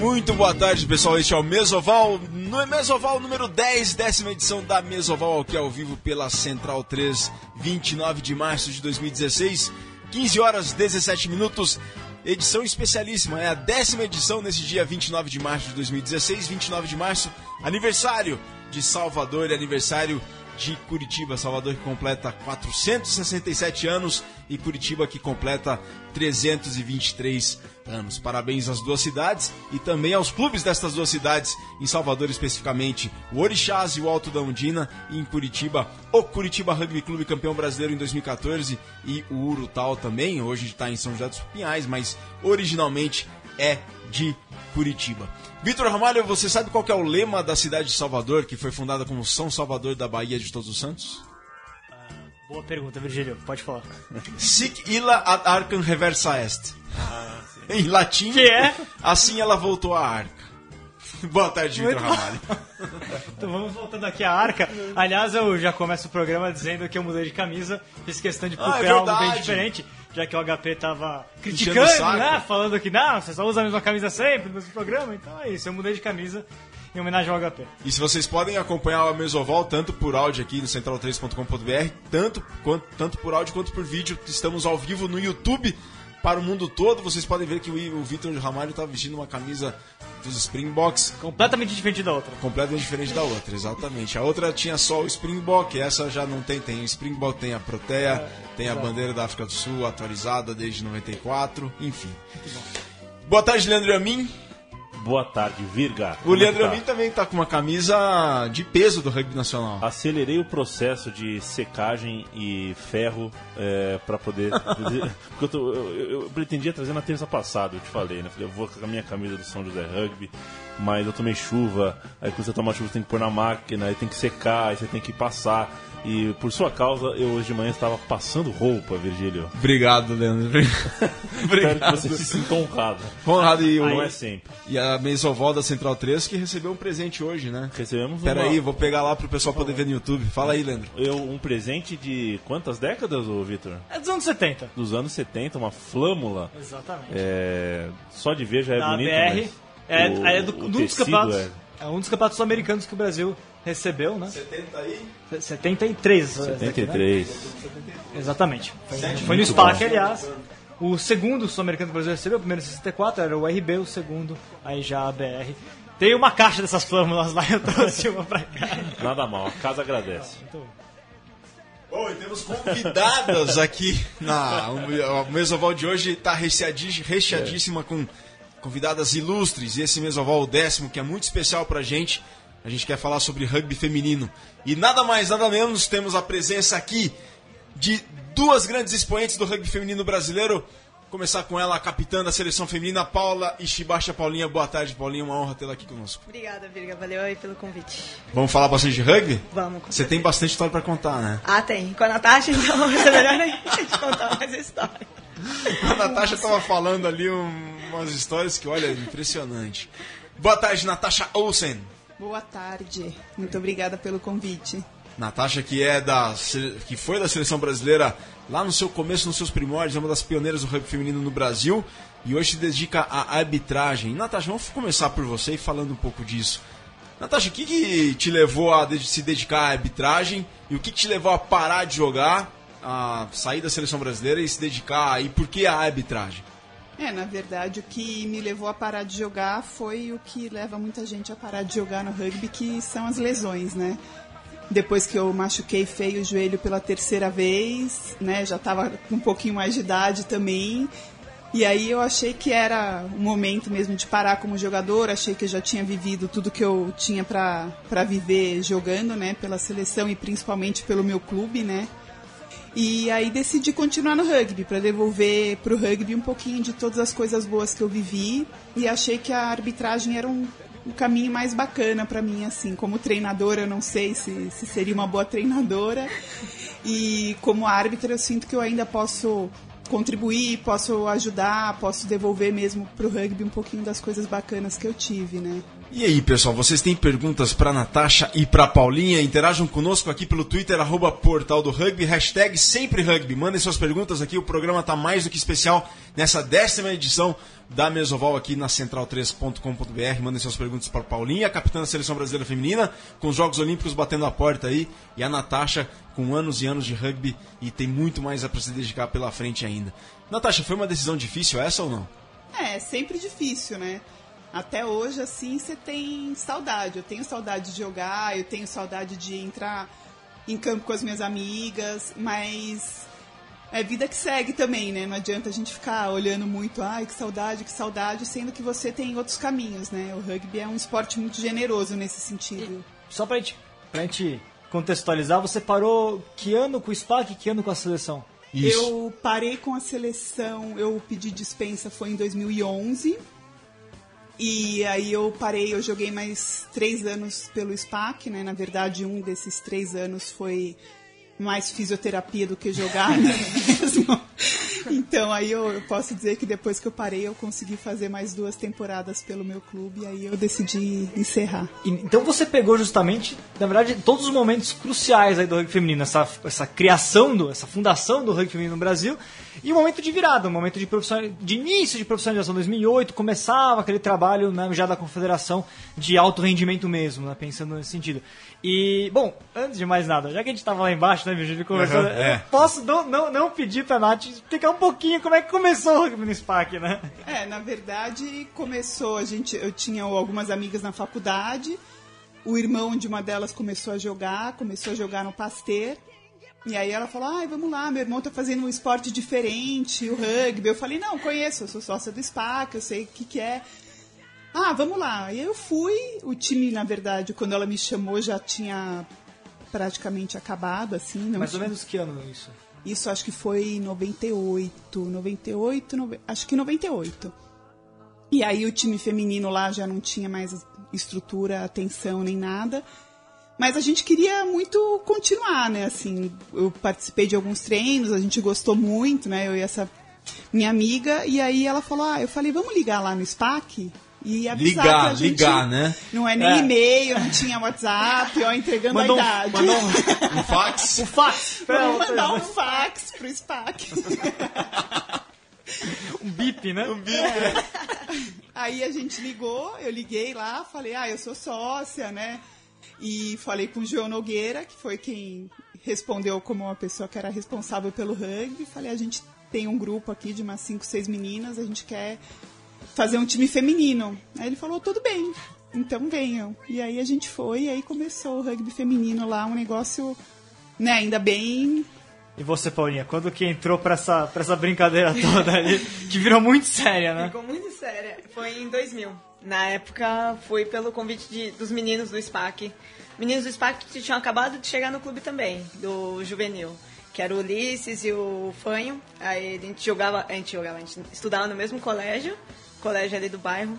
Muito boa tarde, pessoal. Este é o Mesoval, no Mesoval número 10, décima edição da Mesoval, aqui ao vivo pela Central 3, 29 de março de 2016, 15 horas 17 minutos. Edição especialíssima, é a décima edição nesse dia 29 de março de 2016, 29 de março, aniversário de Salvador e aniversário de Curitiba. Salvador que completa 467 anos e Curitiba que completa 323 anos. Parabéns às duas cidades e também aos clubes destas duas cidades, em Salvador especificamente, o Orixás e o Alto da Undina, e em Curitiba, o Curitiba Rugby Clube campeão brasileiro em 2014 e o Urutau também, hoje está em São José dos Pinhais, mas originalmente é de Curitiba. Vitor Ramalho, você sabe qual é o lema da cidade de Salvador, que foi fundada como São Salvador da Bahia de Todos os Santos? Boa pergunta, Virgílio. Pode falar. Sic illa ad arcam reversa est. em latim, Que é? assim ela voltou à arca. Boa tarde, Vitor Ramalho. Então vamos voltando aqui à arca. Aliás, eu já começo o programa dizendo que eu mudei de camisa. Fiz questão de Ah, é procurar algo bem diferente. Já que o HP tava criticando, né? Falando que não, você só usa a mesma camisa sempre no mesmo programa. Então é isso, eu mudei de camisa em homenagem ao HP. E se vocês podem acompanhar o Mesoval tanto por áudio aqui no central3.com.br, tanto, quanto, tanto por áudio quanto por vídeo, estamos ao vivo no YouTube para o mundo todo. Vocês podem ver que o, Vitor Ramalho está vestindo uma camisa dos Springboks Completamente diferente da outra. completamente diferente da outra, exatamente. A outra tinha só o Springbok, essa já não tem, tem o Springbok, tem a Protea, tem a bandeira da África do Sul atualizada desde 94, enfim. Boa tarde, Leandro Amin. Boa tarde, Virga. O é Leandro tá? Também tá com uma camisa de peso do rugby nacional. Acelerei o processo de secagem e ferro é, para poder. porque eu, tô- eu- eu pretendia trazer na terça passada, eu te falei, né? Falei, eu vou com a minha camisa do São José Rugby, mas eu tomei chuva, aí quando você toma chuva você tem que pôr na máquina, aí tem que secar, aí você tem que passar. E por sua causa, eu hoje de manhã estava passando roupa, Virgílio. Obrigado, Leandro. Espero que Obrigado. você se sinta honrado. Honrado e, Não o, é sempre. e a Mesoval da Central 3 que recebeu um presente hoje, né? Recebemos Pera uma- aí, vou pegar lá pro pessoal poder ver no YouTube. Fala aí, Leandro. eu, um presente de quantas décadas, ô Vitor? É dos anos 70. Dos anos 70, uma flâmula. Exatamente. É, só de ver já é da bonito. BR. mas É, o- é do, um dos tecido campeonatos. é- É um dos campeonatos sul-americanos que o Brasil recebeu, né? 70 aí? 73. essa daqui, né? 73. Exatamente. Foi, foi no SPAC, aliás. O segundo sul-americano que o Brasil recebeu, o primeiro em 64, era o RB, o segundo, aí já a BR. Tem uma caixa dessas flâmulas lá, eu trouxe uma pra cá. Nada mal, a casa agradece. Oi, temos convidadas aqui na o o Mesoval de hoje está recheadi- recheadíssima com convidadas ilustres e esse Mesoval o décimo que é muito especial pra gente. A gente quer falar sobre rugby feminino e nada mais nada menos temos a presença aqui de duas grandes expoentes do rugby feminino brasileiro. Começar com ela, a capitã da seleção feminina, Paula Ishibacha. Paulinha, boa tarde, Paulinha. Uma honra tê-la aqui conosco. Obrigada, Virga. Valeu aí pelo convite. Vamos falar bastante de rugby? Vamos. Você tem bastante história pra contar, né? Ah, tem. Com a Natasha, então ser melhor a gente contar mais história. A Natasha tava falando ali um- umas histórias que, olha, impressionante. Boa tarde, Natasha Olsen. Boa tarde. Muito obrigada pelo convite. Natasha, que é da que foi da seleção brasileira lá no seu começo, nos seus primórdios, é uma das pioneiras do rugby feminino no Brasil e hoje se dedica à arbitragem. Natasha, vamos começar por você e falando um pouco disso. Natasha, o que, que te levou a se dedicar à arbitragem e o que, que te levou a parar de jogar, a sair da seleção brasileira e se dedicar e por que a arbitragem? É, na verdade, o que me levou a parar de jogar foi o que leva muita gente a parar de jogar no rugby, que são as lesões, né? Depois que eu machuquei feio o joelho pela terceira vez, né? Já estava com um pouquinho mais de idade também. E aí eu achei que era o momento mesmo de parar como jogador, achei que eu já tinha vivido tudo que eu tinha para viver jogando, né, pela seleção e principalmente pelo meu clube, né? E aí decidi continuar no rugby para devolver pro rugby um pouquinho de todas as coisas boas que eu vivi e achei que a arbitragem era um, um caminho mais bacana para mim assim, como treinadora, eu não sei se, se seria uma boa treinadora. E como árbitra, eu sinto que eu ainda posso contribuir, posso ajudar, posso devolver mesmo pro rugby um pouquinho das coisas bacanas que eu tive, né? E aí, pessoal, vocês têm perguntas para Natasha e para Paulinha? Interajam conosco aqui pelo Twitter, arroba Portal do Rugby, hashtag sempre rugby. Mandem suas perguntas aqui, o programa tá mais do que especial nessa décima edição da Mesoval aqui na central3.com.br. Mandem suas perguntas para Paulinha, capitã da Seleção Brasileira Feminina, com os Jogos Olímpicos batendo a porta aí, e a Natasha com anos e anos de rugby e tem muito mais a se dedicar pela frente ainda. Natasha, foi uma decisão difícil essa ou não? É, sempre difícil, né? Até hoje, assim, você tem saudade. Eu tenho saudade de jogar, eu tenho saudade de entrar em campo com as minhas amigas, mas é vida que segue também, né? Não adianta a gente ficar olhando muito, ai, que saudade, que saudade, sendo que você tem outros caminhos, né? O rugby é um esporte muito generoso nesse sentido. E só pra gente, pra gente contextualizar, você parou que ano com o SPAC e que ano com a seleção? Isso. Eu parei com a seleção, eu pedi dispensa foi em 2011 e aí eu parei, eu joguei mais três anos pelo SPAC, né? Na verdade, um desses três anos foi mais fisioterapia do que jogar mesmo. Então aí eu, eu, posso dizer que depois que eu parei eu consegui fazer mais duas temporadas pelo meu clube e aí eu decidi encerrar. Então você pegou justamente, na verdade, todos os momentos cruciais aí do rugby feminino, essa, essa criação, do, essa fundação do rugby feminino no Brasil e um momento de virada, um momento de, de início de profissionalização 2008, começava aquele trabalho né, já da confederação de alto rendimento mesmo, né, pensando nesse sentido. E, bom, antes de mais nada, já que a gente estava lá embaixo, né, Virgílio, conversando, uhum, é. posso não, não, não pedir pra Nath explicar um pouquinho como é que começou o rugby no SPAC, né? É, na verdade, começou, a gente, eu tinha algumas amigas na faculdade, o irmão de uma delas começou a jogar, começou a jogar no Pasteur, e aí ela falou, ai, vamos lá, meu irmão tá fazendo um esporte diferente, o rugby. Eu falei, não, conheço, eu sou sócia do SPAC, eu sei o que que é. Ah, vamos lá. E eu fui, o time, na verdade, quando ela me chamou, já tinha praticamente acabado, assim. Mais tinha... ou menos que ano isso? Isso acho que foi em 98, 98, no... acho que 98. E aí o time feminino lá já não tinha mais estrutura, atenção nem nada. Mas a gente queria muito continuar, né? Assim, eu participei de alguns treinos, a gente gostou muito, né? Eu e essa minha amiga, e aí ela falou: Ah, eu falei, vamos ligar lá no SPAC? E avisar ligar, que a gente ligar, né? Não é nem é. e-mail, não tinha WhatsApp, ó, entregando mandou, a idade. Mandou um, um fax? Um fax. Vamos mandar um fax pro SPAC. um bip, né? Um bip. É. Aí a gente ligou, eu liguei lá, falei, ah, eu sou sócia, né? E falei com o João Nogueira, que foi quem respondeu como uma pessoa que era responsável pelo rugby. Falei, a gente tem um grupo aqui de umas 5, 6 meninas, a gente quer fazer um time feminino. Aí ele falou, tudo bem, então venham. E aí a gente foi, e aí começou o rugby feminino lá, um negócio, né, ainda bem... E você, Paulinha, quando que entrou pra essa, pra essa brincadeira toda ali, que virou muito séria, né? Ficou muito séria. Foi em 2000. Na época, foi pelo convite de, dos meninos do SPAC. Meninos do SPAC que tinham acabado de chegar no clube também, do juvenil. Que era o Ulisses e o Fanho. Aí a gente jogava, a gente jogava, a gente estudava no mesmo colégio, colégio ali do bairro.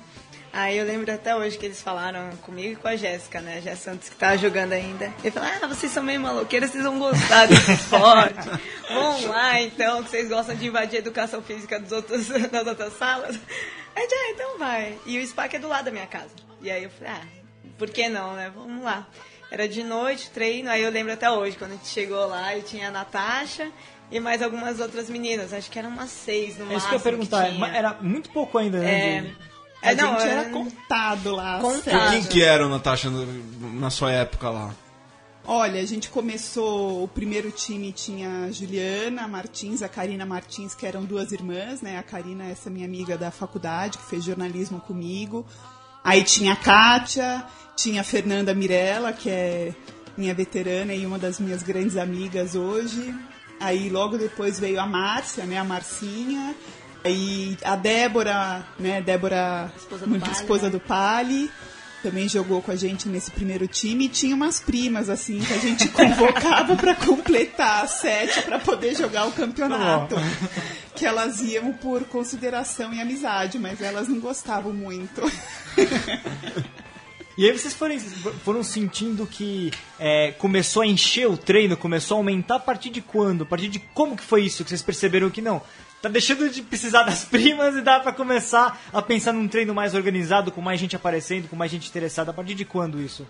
Aí eu lembro até hoje que eles falaram comigo e com a Jéssica, né? A Jéssica Santos que tava jogando ainda. Ele falou, ah, vocês são meio maloqueiros, vocês vão gostar desse esporte. Vão lá então, que vocês gostam de invadir a educação física dos outros, das outras salas. Aí já, ah, então vai. E o SPAC é do lado da minha casa. E aí eu falei, ah, por que não, né? Vamos lá. Era de noite, treino, aí eu lembro até hoje, quando a gente chegou lá, eu tinha a Natasha e mais algumas outras meninas. Acho que eram umas seis no é máximo. É isso que eu ia perguntar, era muito pouco ainda, né? É. A é, não, gente era contado lá. Contado. Quem que era, Natasha, na sua época lá? Olha, a gente começou, o primeiro time tinha a Juliana Martins, a Karina Martins, que eram duas irmãs, né? A Karina, essa minha amiga da faculdade, que fez jornalismo comigo. Aí tinha a Kátia, tinha a Fernanda Mirella, que é minha veterana e uma das minhas grandes amigas hoje. Aí logo depois veio a Márcia, né? A Marcinha. Aí a Débora, né? Débora, esposa do, Pali, esposa né? do Pali também jogou com a gente nesse primeiro time e tinha umas primas assim que a gente convocava para completar a sete para poder jogar o campeonato. Que elas iam por consideração e amizade, mas elas não gostavam muito. E aí vocês foram, foram sentindo que é, começou a encher o treino, começou a aumentar a partir de quando? A partir de como que foi isso que vocês perceberam que não? tá deixando de precisar das primas e dá pra começar a pensar num treino mais organizado, com mais gente aparecendo, com mais gente interessada. A partir de quando isso?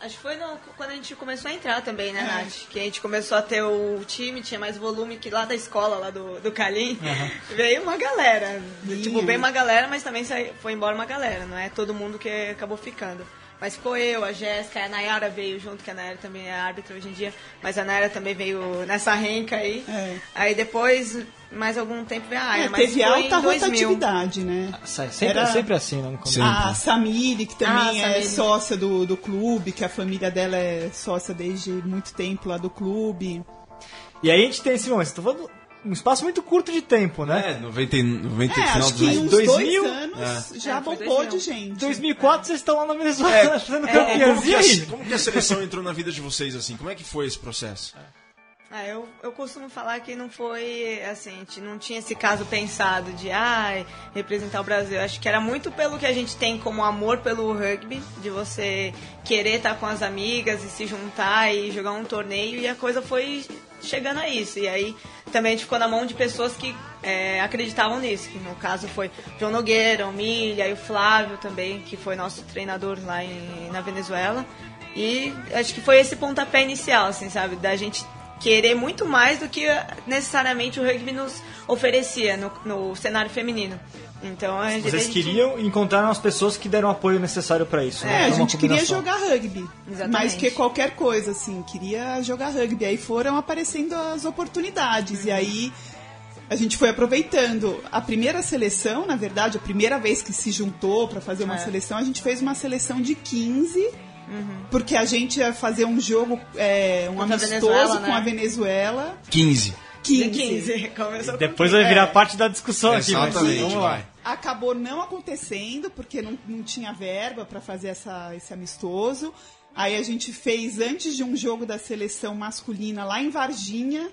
Acho que foi no- quando a gente começou a entrar também, né, Nath? Que a gente começou a ter o time, tinha mais volume que lá da escola, lá do, do Calim. Veio uma galera. Tipo, veio uma galera, mas também foi embora uma galera. Não é todo mundo que acabou ficando. Mas ficou eu, a Jéssica, a Nayara veio junto, que a Nayara também é árbitra hoje em dia. Mas a Nayara também veio nessa renca aí. É. Aí depois, mais algum tempo, veio a Aya. É, mas teve alta em 2000. rotatividade, né? Sempre, Era- sempre assim, né? no começo. Sempre. A Samiri, que também Ah, é Samiri. sócia do, do clube, que a família dela é sócia desde muito tempo lá do clube. E aí a gente tem esse momento, tô falando um espaço muito curto de tempo, né? É, 90, e- 90 É, final acho dos que uns 2000? dois anos já É, bombou 2000. de gente. 2004 vocês estão lá na Venezuela É, fazendo Como, campeãs. que E a, aí? como que a seleção entrou na vida de vocês, assim? Como é que foi esse processo? Ah, eu, eu costumo falar que não foi assim, a gente não tinha esse caso pensado de ai, representar o Brasil. Acho que era muito pelo que a gente tem como amor pelo rugby, de você querer estar com as amigas e se juntar e jogar um torneio, e a coisa foi chegando a isso. E aí também a gente ficou na mão de pessoas que é, acreditavam nisso, que no caso foi João Nogueira, o Milha e o Flávio também, que foi nosso treinador lá em, na Venezuela. E acho que foi esse pontapé inicial, assim, sabe? Da gente querer muito mais do que necessariamente o rugby nos oferecia no, no cenário feminino. Então a gente, a Vocês gente- queriam encontrar as pessoas que deram o apoio necessário pra isso. né? É, a Era uma gente queria jogar rugby. Exatamente. Mais que qualquer coisa, assim. Queria jogar rugby. Aí foram aparecendo as oportunidades. E aí a gente foi aproveitando. A primeira seleção, na verdade, a primeira vez que se juntou para fazer uma É. seleção, a gente fez uma seleção de 15. Porque a gente ia fazer um jogo, é, um Contra a amistoso Venezuela, com né? a Venezuela. 15. 15. de 15. Começou com Depois 15. vai virar parte da discussão aqui. mas Vamos lá. Acabou não acontecendo, porque não, não tinha verba para fazer essa, esse amistoso. Aí a gente fez, antes de um jogo da seleção masculina lá em Varginha,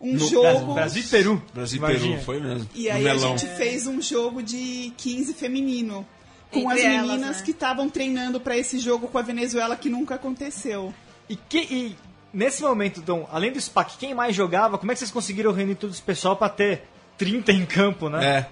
um No jogo. Brasil e Peru. Brasil e. Peru, foi mesmo. E aí a gente fez um jogo de 15 feminino. Com Entre as elas, meninas né? que estavam treinando para esse jogo com a Venezuela que nunca aconteceu. E, que, e nesse momento, então, além do SPAC, quem mais jogava? Como é que vocês conseguiram reunir todo esse pessoal pra ter 30 em campo, né? É.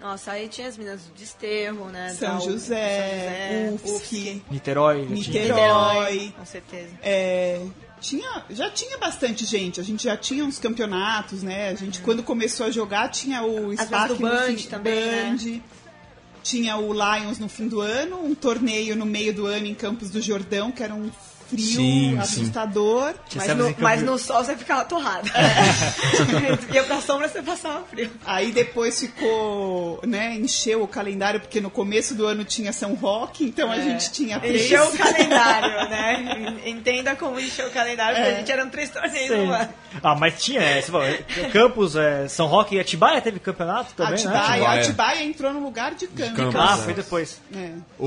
Nossa, aí tinha as meninas do Desterro, né? São da José, São José, UFSC, Niterói. Niterói. Com certeza. É, tinha, já tinha bastante gente, a gente já tinha uns campeonatos, né? A gente, quando começou a jogar, tinha o SPAC do no Band fim- também, né? Band, tinha o Lions no fim do ano, um torneio no meio do ano em Campos do Jordão, que era um frio Sim, assustador. Tinha Mas no, mas no sol você ficava torrada. Ia pra sombra você passava frio. Aí depois ficou, né, encheu o calendário, porque no começo do ano tinha São Roque, então a gente tinha três. Encheu o calendário, né? Entenda como encheu o calendário, porque a gente eram três torneios Sim. no ano. Ah, mas tinha, é, você falou, Campos, é, São Roque e Atibaia teve campeonato também, né? Atibaia, Atibaia. Atibaia entrou no lugar de campo. campo. Ah, É. foi depois. É. Ô,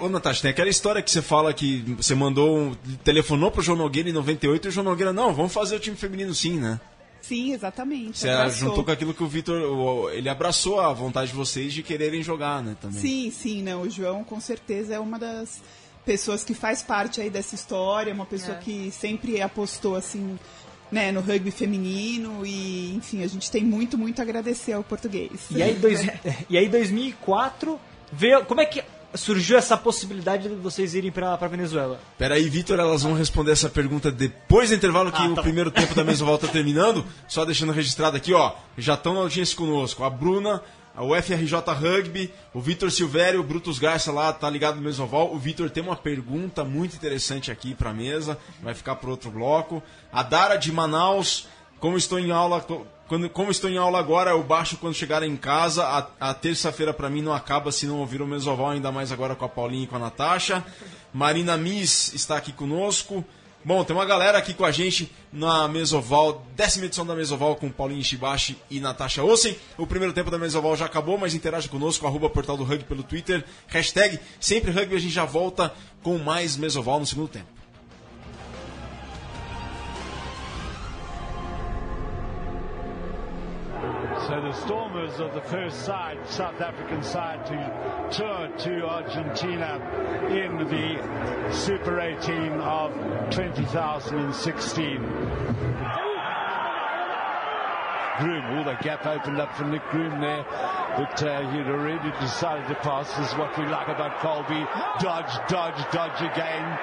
ô, ô, Natasha, tem aquela história que você fala que você mandou, um- telefonou pro João Nogueira em 98 e o João Nogueira, não, vamos fazer o time feminino sim, né? Sim, exatamente. Você abraçou. juntou com aquilo que o Vitor, ele abraçou a vontade de vocês de quererem jogar, né, também. Sim, sim, não. O João com certeza é uma das pessoas que faz parte aí dessa história, uma pessoa É. que sempre apostou assim, né, no rugby feminino e, enfim, a gente tem muito, muito a agradecer ao português. E aí, dois, e aí 2004, veio, como é que surgiu essa possibilidade de vocês irem pra, pra Venezuela? Peraí, Vitor, elas vão responder essa pergunta depois do intervalo que Ah, o tá primeiro tempo da mesa volta terminando. Só deixando registrado aqui, ó. Já estão na audiência conosco. A Bruna, a UFRJ Rugby, o Vitor Silvério, o Brutus Garça lá, tá ligado no Mesoval. O Vitor tem uma pergunta muito interessante aqui pra mesa. Vai ficar pro outro bloco. A Dara de Manaus, como estou em aula. Quando, como estou em aula agora, eu baixo quando chegar em casa. A, a terça-feira pra mim não acaba se não ouvir o Mesoval, ainda mais agora com a Paulinha e com a Natasha. Marina Miss está aqui conosco. Bom, tem uma galera aqui com a gente na Mesoval, décima edição da Mesoval com Paulinho Shibashi e Natasha Ossen. O primeiro tempo da Mesoval já acabou, mas interaja conosco, arroba portal do Rugby pelo Twitter, hashtag sempre rugby, a gente já volta com mais Mesoval no segundo tempo. So the Stormers are the first side, South African side, to tour to Argentina in the Super 18 of 2016. Groom. All the gap opened up for Nick Groom there, but uh, he'd already decided to pass. This is what we like about Colby. Dodge, dodge, dodge again.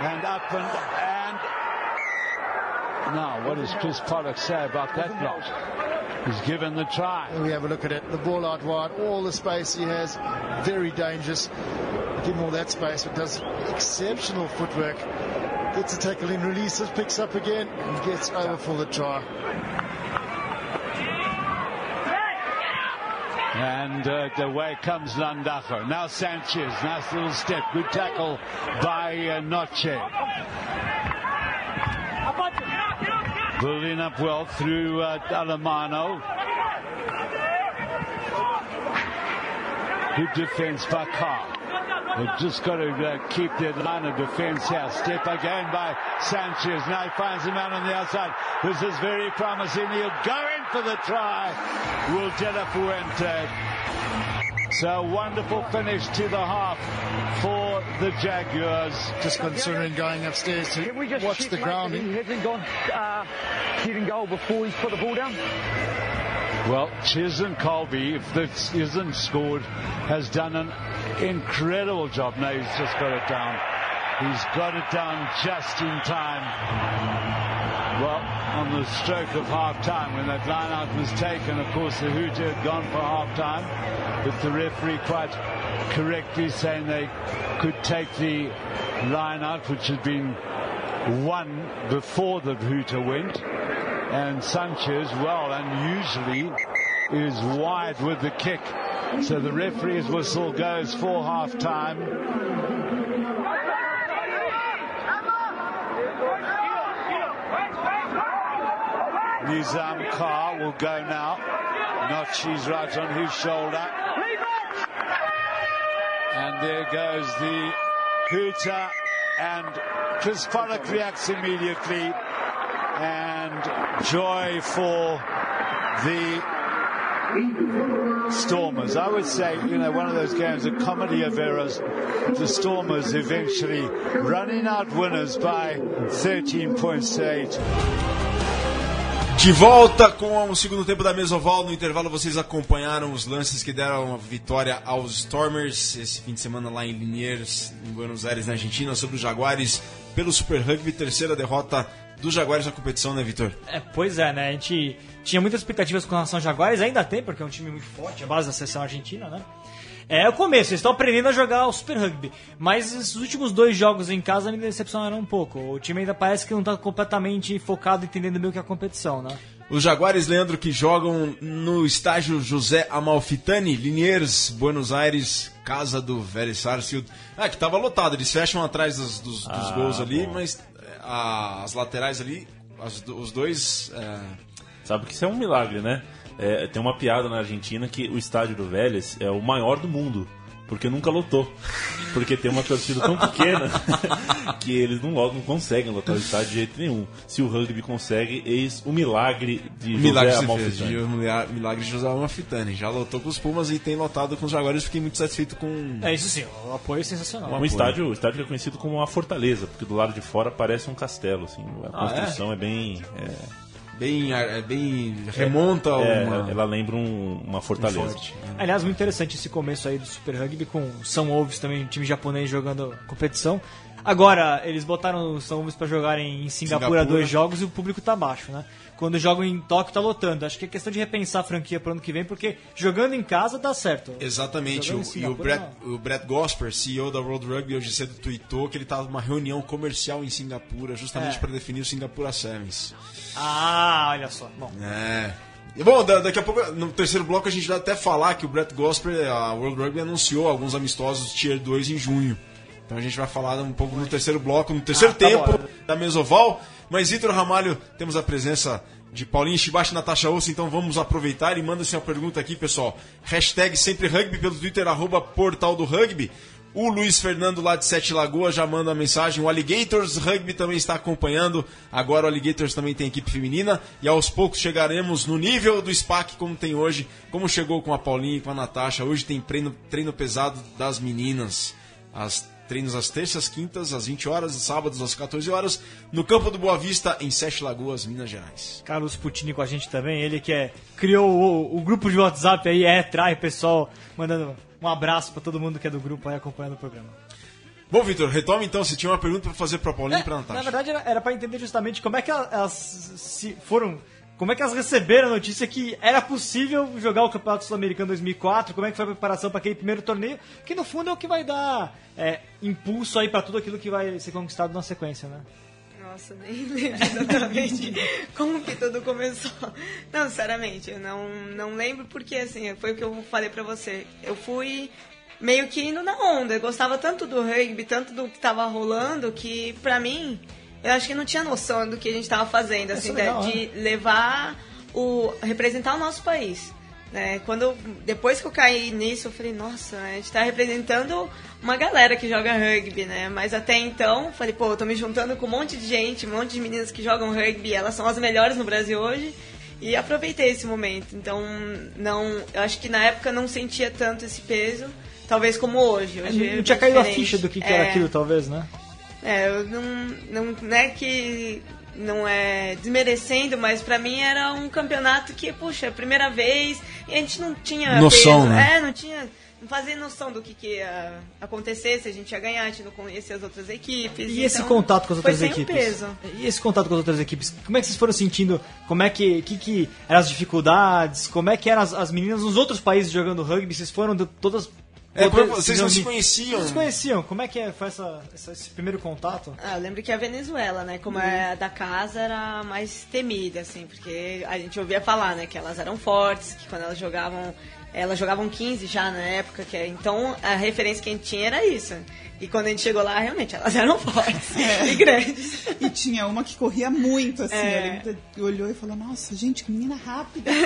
And up and, and now, what does Chris Pollock say about that block? He's given the try. We have a look at it. The ball out wide, all the space he has, very dangerous. Give him all that space, but does exceptional footwork. Gets a tackle in, releases, picks up again, and gets over for the try. And uh, the way comes Landajo. Now Sanchez. Nice little step. Good tackle by uh, Noche. Building up well through uh, Alemano. Good defense by Carr. They've just got to uh, keep their line of defense here. Step again by Sanchez. Now he finds the man on the outside. This is very promising. He'll go in for the try. Will De La Fuente. So wonderful finish to the half for the Jaguars. Just considering going upstairs to watch the ground. He hasn't gone uh, hitting goal before he's put the ball down. Well, Chisholm Colby, if this isn't scored, has done an incredible job. Now he's just got it down. He's got it down just in time. Well, on the stroke of half time, when that line out was taken, of course, the Hooter had gone for half time, but the referee quite correctly saying they could take the line out, which had been won before the Hooter went. And Sanchez, well, unusually, is wide with the kick. So the referee's whistle goes for half time. Nizam Khan will go now. Notchi's right on his shoulder. And there goes the hooter and Chris Pollock reacts immediately and joy for the Stormers. I would say, you know, one of those games, a comedy of errors. The Stormers eventually running out winners by 13 points to 8. De volta com o segundo tempo da Mesoval. No intervalo vocês acompanharam os lances que deram a vitória aos Stormers esse fim de semana lá em Liniers, em Buenos Aires, na Argentina, sobre os Jaguares pelo Super Rugby. Terceira derrota dos Jaguares na competição, né, Vitor? É, pois é, né? A gente tinha muitas expectativas com relação aos Jaguares, ainda tem, porque é um time muito forte, a base da seleção argentina, né? É o começo, eles estão aprendendo a jogar o Super Rugby. Mas esses últimos dois jogos em casa me decepcionaram um pouco. O time ainda parece que não está completamente focado entendendo bem o que é a competição, né? Os Jaguares, Leandro, que jogam no estágio José Amalfitani, Liniers, Buenos Aires, casa do Very Sarsfield. Ah, que estava lotado, eles fecham atrás dos, dos, dos Ah, gols ali, bom. mas ah, as laterais ali, as- os dois. é, Sabe que isso é um milagre, né? É, tem uma piada na Argentina que o estádio do Vélez é o maior do mundo. Porque nunca lotou. Porque tem uma torcida tão pequena que eles não, não conseguem lotar o estádio de jeito nenhum. Se o rugby consegue, eis o milagre de José milagre fez, Amalfitani. de- milagre de José Amalfitani. Já lotou com os Pumas e tem lotado com os Jaguares. Fiquei muito satisfeito com. É isso sim, o apoio é sensacional. Um estádio, o estádio que é conhecido como uma fortaleza, porque do lado de fora parece um castelo, assim. A Ah, construção é? bem. é, Bem, é bem. remonta a é, uma. ela lembra um- uma fortaleza. forte. Aliás, muito interessante esse começo aí do Super Rugby com o São Wolves também, um time japonês jogando competição. Agora, eles botaram o São Wolves pra jogarem em Singapura, Singapura. dois jogos e o público tá baixo, né? Quando jogam em Tóquio tá lotando. Acho que é questão de repensar a franquia pro ano que vem, porque jogando em casa dá certo. Exatamente. O, e o Brett, o Brett Gosper, CEO da World Rugby, hoje cedo tweetou que ele estava numa reunião comercial em Singapura, justamente É. para definir o Singapura Sevens. Ah, olha só. Bom, É. Bom, da- daqui a pouco, no terceiro bloco, a gente vai até falar que o Brett Gosper, a World Rugby, anunciou alguns amistosos Tier 2 em junho. Então a gente vai falar um pouco no terceiro bloco, no terceiro Ah, tá tempo bom. da Mesoval. Mas, Vitor Ramalho, temos a presença de Paulinho Chibachi e Natasha Ossa, então vamos aproveitar e manda-se uma pergunta aqui, pessoal. Hashtag sempre rugby pelo Twitter, arroba portal do rugby. O Luiz Fernando lá de Sete Lagoas já manda uma mensagem. O Alligators Rugby também está acompanhando. Agora o Alligators também tem equipe feminina. E aos poucos chegaremos no nível do SPAC como tem hoje. Como chegou com a Paulinha e com a Natasha. Hoje tem treino, treino pesado das meninas. As Treinos às terças, quintas, às 20 horas, sábados às 14 horas, no campo do Boa Vista, em Sete Lagoas, Minas Gerais. Carlos Putini com a gente também, ele que é, criou o, o grupo de WhatsApp aí, é, trai pessoal, mandando um abraço pra todo mundo que é do grupo aí acompanhando o programa. Bom, Vitor, retoma então, você tinha uma pergunta para fazer para Paulinho e para Na Natasha. verdade, era, era para entender justamente como é que elas se foram. Como é que elas receberam a notícia que era possível jogar o Campeonato Sul-Americano 2004? Como é que foi a preparação para aquele primeiro torneio? Que no fundo é o que vai dar é, impulso aí para tudo aquilo que vai ser conquistado na sequência, né? Nossa, nem lembro exatamente como que tudo começou. Não, sinceramente, eu não, não lembro porque, assim, foi o que eu falei pra você. Eu fui meio que indo na onda. Eu gostava tanto do rugby, tanto do que tava rolando, que pra mim, eu acho que não tinha noção do que a gente tava fazendo, assim, é legal, de, de levar o... representar o nosso país. Né? Quando depois que eu caí nisso, eu falei, nossa, a gente tá representando uma galera que joga rugby, né? Mas até então, falei, pô, eu tô me juntando com um monte de gente, um monte de meninas que jogam rugby, elas são as melhores no Brasil hoje. E aproveitei esse momento. Então, não, eu acho que na época não sentia tanto esse peso, talvez como hoje. hoje é não tinha caído a diferente. ficha do que, que era É. aquilo, talvez, né? É, eu não, não, não é que não é desmerecendo, mas pra mim era um campeonato que, puxa, é a primeira vez e a gente não tinha Noção, peso, né? É, não tinha, não fazia noção do que, que ia acontecer, se a gente ia ganhar, a gente não conhecia as outras equipes. E esse então contato com as foi outras sem equipes? peso. E esse contato com as outras equipes? Como é que vocês foram sentindo? Como é que, que, que eram as dificuldades? Como é que eram as, as meninas nos outros países jogando rugby? Vocês foram de todas. É, como vocês não se conheciam. Não se conheciam. Como é que é- foi essa, essa- esse primeiro contato? Ah, eu lembro que a Venezuela, né, como é da casa, era mais temida, assim, porque a gente ouvia falar, né, que elas eram fortes, que quando elas jogavam, elas jogavam 15 já na época, que é- então a referência que a gente tinha era isso. E quando a gente chegou lá, realmente, elas eram fortes e grandes. E tinha uma que corria muito, assim. É. Que olhou e falou, nossa, gente, que menina rápida.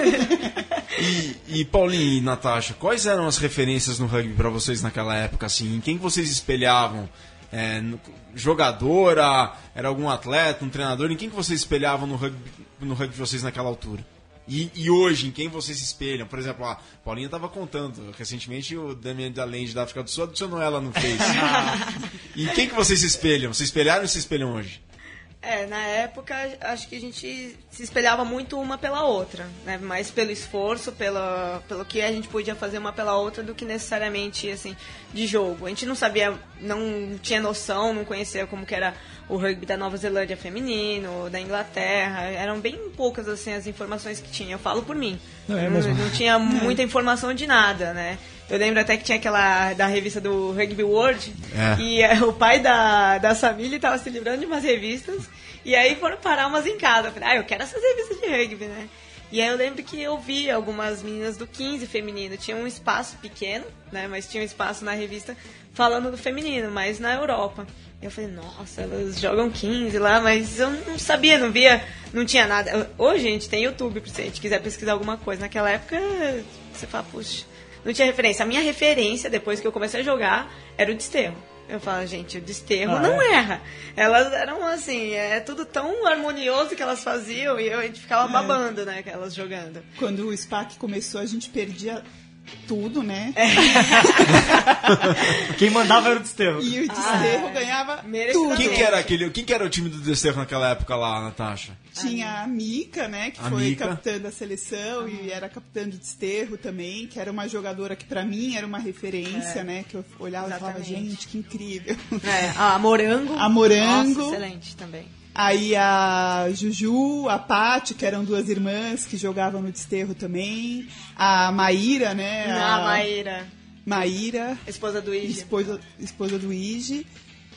E, e Paulinho e Natasha, quais eram as referências no rugby para vocês naquela época? Assim, em quem que vocês espelhavam? É, no- jogadora? Era algum atleta, um treinador? Em quem que vocês espelhavam no rugby, no rugby de vocês naquela altura? E, e hoje, em quem vocês se espelham? Por exemplo, a Paulinha estava contando, recentemente o Damien Dalende da África do Sul adicionou ela no Face. e em quem que vocês se espelham? Se espelharam ou se espelham hoje? É, na época, acho que a gente se espelhava muito uma pela outra, né? Mais pelo esforço, pela, pelo que a gente podia fazer uma pela outra do que necessariamente, assim, de jogo. A gente não sabia, não tinha noção, não conhecia como que era o rugby da Nova Zelândia feminino, da Inglaterra. Eram bem poucas, assim, as informações que tinha. Eu falo por mim. Não, é não, não tinha muita informação de nada, né? Eu lembro até que tinha aquela da revista do Rugby World É. e eh, o pai da, da família estava se livrando de umas revistas e aí foram parar umas em casa. Eu falei, ah, eu quero essas revistas de rugby, né? E aí eu lembro que eu vi algumas meninas do 15 feminino, tinha um espaço pequeno, né? Mas tinha um espaço na revista falando do feminino, mas na Europa. Eu falei, nossa, elas jogam 15 lá, mas eu não sabia, não via, não tinha nada. Hoje a gente tem YouTube, se a gente quiser pesquisar alguma coisa. Naquela época, você fala, puxa, não tinha referência. A minha referência, depois que eu comecei a jogar, era o desterro. Eu falo, gente, o desterro Ah, não é? erra. Elas eram assim, é tudo tão harmonioso que elas faziam e eu, a gente ficava babando, né, que elas jogando. Quando o SPAC começou, a gente perdia tudo, né? Quem mandava era o Desterro. E o Desterro ganhava merecidamente. tudo. Quem que era aquele, quem que era o time do Desterro naquela época lá, Natasha? Tinha a Mica, né, que A foi Mica. capitã da seleção e era capitã do Desterro também, que era uma jogadora que pra mim era uma referência, né, que eu olhava e falava, Exatamente. gente, que incrível. É, a Morango. A Morango. Nossa, excelente também. Aí a Juju, a Paty, que eram duas irmãs que jogavam no Desterro também. A Maíra, né? A Maíra, Maíra, esposa do Ige. esposa, esposa do Ige.